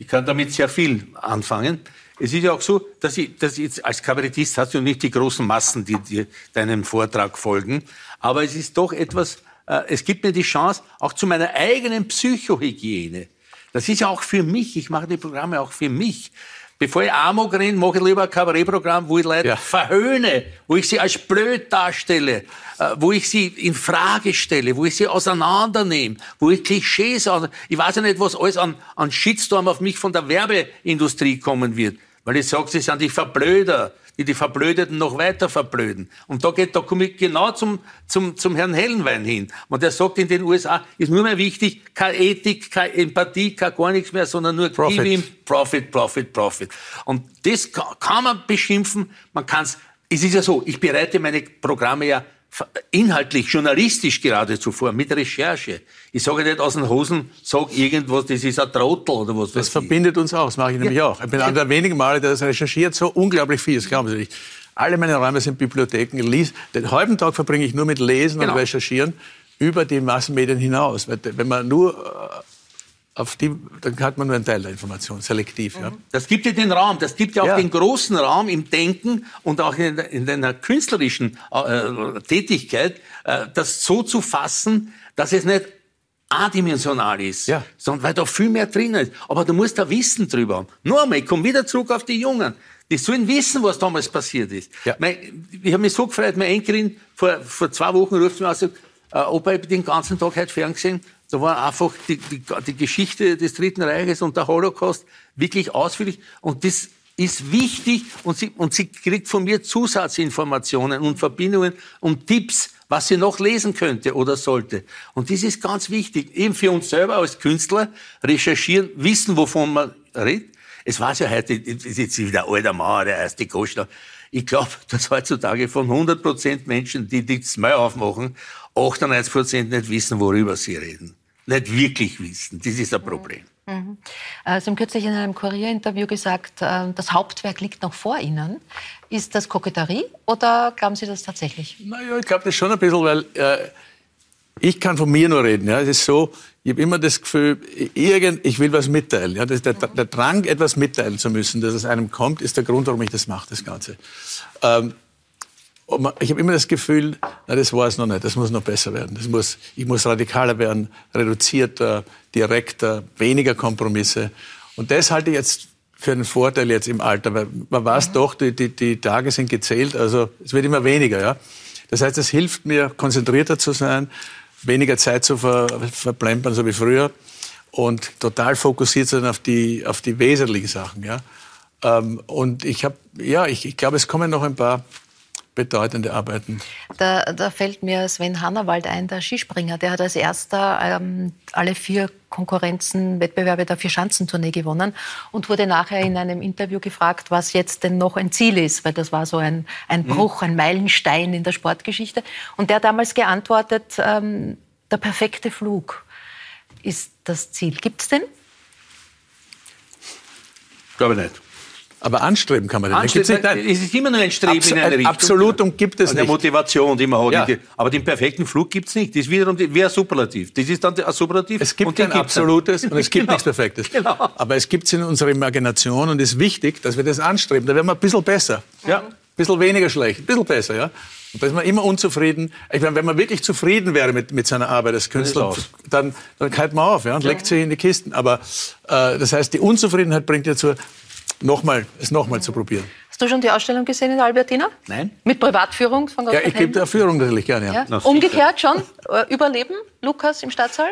Ich kann damit sehr viel anfangen. Es ist ja auch so, dass ich, dass jetzt als Kabarettist hast du nicht die großen Massen, die, die deinem Vortrag folgen. Aber es ist doch etwas, äh, es gibt mir die Chance, auch zu meiner eigenen Psychohygiene. Das ist ja auch für mich, ich mache die Programme auch für mich. Bevor ich Amok renne, mache ich lieber ein Kabarettprogramm, wo ich Leute Ja. verhöhne, wo ich sie als blöd darstelle, äh, wo ich sie in Frage stelle, wo ich sie auseinandernehme, wo ich Klischees an. Ich weiß ja nicht, was alles an, an Shitstorm auf mich von der Werbeindustrie kommen wird. Weil ich sage, sie sind die Verblöder, die die Verblödeten noch weiter verblöden. Und da geht, da komme ich genau zum, zum, zum Herrn Hellenwein hin. Und der sagt in den USA, ist nur mehr wichtig, keine Ethik, keine Empathie, kein gar nichts mehr, sondern nur Profit. Him Profit, Profit, Profit. Und das ka- kann man beschimpfen, man kann es, es ist ja so, ich bereite meine Programme ja inhaltlich, journalistisch geradezu vor, mit Recherche. Ich sage nicht aus den Hosen, sag irgendwas, das ist ein Trottel oder was. Das weiß ich. verbindet uns auch, das mache ich nämlich auch. Ich bin einer der wenigen Male, der das recherchiert, so unglaublich viel, das glauben Sie nicht. Alle meine Räume sind Bibliotheken. Den halben Tag verbringe ich nur mit Lesen Genau. und Recherchieren über die Massenmedien hinaus. Wenn man nur äh, auf die, dann hat man nur einen Teil der Information, selektiv. Ja. Das gibt ja den Raum, das gibt ja auch Ja. den großen Raum im Denken und auch in, in einer künstlerischen äh, Tätigkeit, äh, das so zu fassen, dass es nicht adimensional ist, Ja. sondern weil da viel mehr drin ist. Aber du musst da Wissen drüber haben. Nur einmal, ich komme wieder zurück auf die Jungen. Die sollen wissen, was damals passiert ist. Ja. Mein, ich habe mich so gefreut, meine Enkelin vor, vor zwei Wochen ruft mich aus, äh, Opa, ich hab den ganzen Tag heute ferngesehen. Da war einfach die, die, die Geschichte des Dritten Reiches und der Holocaust wirklich ausführlich. Und das ist wichtig und sie, und sie kriegt von mir Zusatzinformationen und Verbindungen und Tipps, was sie noch lesen könnte oder sollte. Und das ist ganz wichtig. Eben für uns selber als Künstler recherchieren, wissen, wovon man redet. Es war ja heute, es ist jetzt wieder alter Mauer, der erste Koschler. Ich glaube, dass heutzutage von 100 Prozent Menschen, die die Smile aufmachen, 98 Prozent nicht wissen, worüber sie reden. Nicht wirklich wissen. Das ist ein Problem. Äh, Sie haben kürzlich in einem Kurier-Interview gesagt, äh, das Hauptwerk liegt noch vor Ihnen. Ist das Koketterie oder glauben Sie das tatsächlich? Naja, ich glaube das schon ein bisschen, weil äh, ich kann von mir nur reden. Ja. Es ist so, ich habe immer das Gefühl, irgend, ich will was mitteilen. Ja. Das, der, der Drang, etwas mitteilen zu müssen, dass es einem kommt, ist der Grund, warum ich das mache, das Ganze. Ähm, ich habe immer das Gefühl, na, das war es noch nicht, das muss noch besser werden. Das muss, ich muss radikaler werden, reduzierter, direkter, weniger Kompromisse. Und das halte ich jetzt für einen Vorteil jetzt im Alter, weil man weiß doch, die, die, die Tage sind gezählt, also es wird immer weniger. Ja? Das heißt, es hilft mir, konzentrierter zu sein, weniger Zeit zu ver, verplempern, so wie früher, und total fokussiert sein auf die, auf die wesentlichen Sachen. Ja? Ähm, und ich habe, ja, ich, ich glaube, es kommen noch ein paar bedeutende Arbeiten. Da, da fällt mir Sven Hannawald ein, der Skispringer. Der hat als erster ähm, alle vier Konkurrenzen, Wettbewerbe der Vier-Schanzentournee gewonnen und wurde nachher in einem Interview gefragt, was jetzt denn noch ein Ziel ist, weil das war so ein, ein Bruch, ein Meilenstein in der Sportgeschichte. Und der hat damals geantwortet, ähm, der perfekte Flug ist das Ziel. Gibt es den? Glaube ich nicht. Aber anstreben kann man den. Anstreben, nicht, nein. es ist immer nur ein Streben Abs- in eine ein Richtung. Absolutum gibt es Eine nicht. Motivation, die man hat. Ja. Aber den perfekten Flug gibt es nicht. Das ist wiederum ein Superlativ. Das ist dann ein Superlativ. Es gibt und kein gibt's dann. absolutes und es gibt Genau. nichts Perfektes. Genau. Aber es gibt es in unserer Imagination und es ist wichtig, dass wir das anstreben. Da werden wir ein bisschen besser. Ja. Ein bisschen weniger schlecht, ein bisschen besser. Ja. Und da ist man immer unzufrieden. Ich meine, wenn man wirklich zufrieden wäre mit, mit seiner Arbeit als Künstler, aus. dann, dann kalt man auf ja, und legt sich in die Kisten. Aber äh, das heißt, die Unzufriedenheit bringt dazu, nochmal, es nochmal zu probieren. Hast du schon die Ausstellung gesehen in der Albertina? Nein. Mit Privatführung von Ja, Gottfried ich gebe der Führung natürlich gerne. Ja. Ja? Umgekehrt schon? Äh, Überleben, Lukas im Stadtsaal?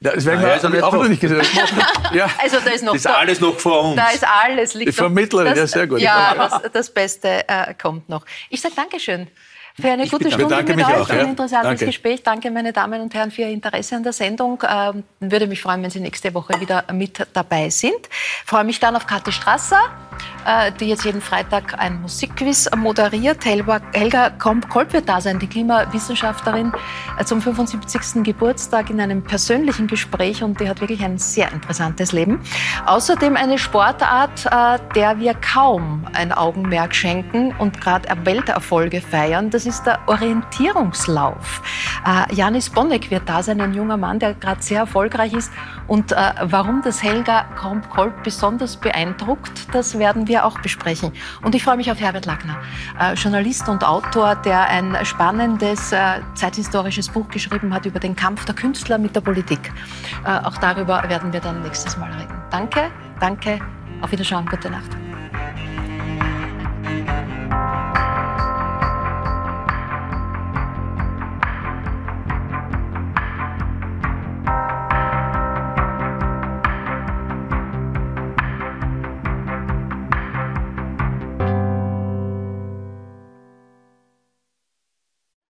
Ja, das werden Ah, ja, wir nicht auch noch nicht gesehen. Ja. Also da ist noch Das ist alles noch vor uns. Da ist alles liegt Die Vermittlerin, noch. ja, sehr gut. Ja, das, das Beste äh, kommt noch. Ich sage Dankeschön. Für eine gute bedanke Stunde mit euch, auch, ein ja. interessantes Danke. Gespräch. Danke, meine Damen und Herren, für Ihr Interesse an der Sendung. Ähm, würde mich freuen, wenn Sie nächste Woche wieder mit dabei sind. Freue mich dann auf Kathi Strasser, äh, die jetzt jeden Freitag ein Musikquiz moderiert. Helga, Helga Komp-Kolb wird da sein, die Klimawissenschaftlerin, äh, zum 75. Geburtstag in einem persönlichen Gespräch und die hat wirklich ein sehr interessantes Leben. Außerdem eine Sportart, äh, der wir kaum ein Augenmerk schenken und gerade Welterfolge feiern. Das ist der Orientierungslauf. Äh, Janis Bonnek wird da sein, ein junger Mann, der gerade sehr erfolgreich ist. Und äh, warum das Helga Kromp-Kolb besonders beeindruckt, das werden wir auch besprechen. Und ich freue mich auf Herbert Lackner, äh, Journalist und Autor, der ein spannendes äh, zeithistorisches Buch geschrieben hat über den Kampf der Künstler mit der Politik. Äh, auch darüber werden wir dann nächstes Mal reden. Danke, danke, auf Wiederschauen, gute Nacht.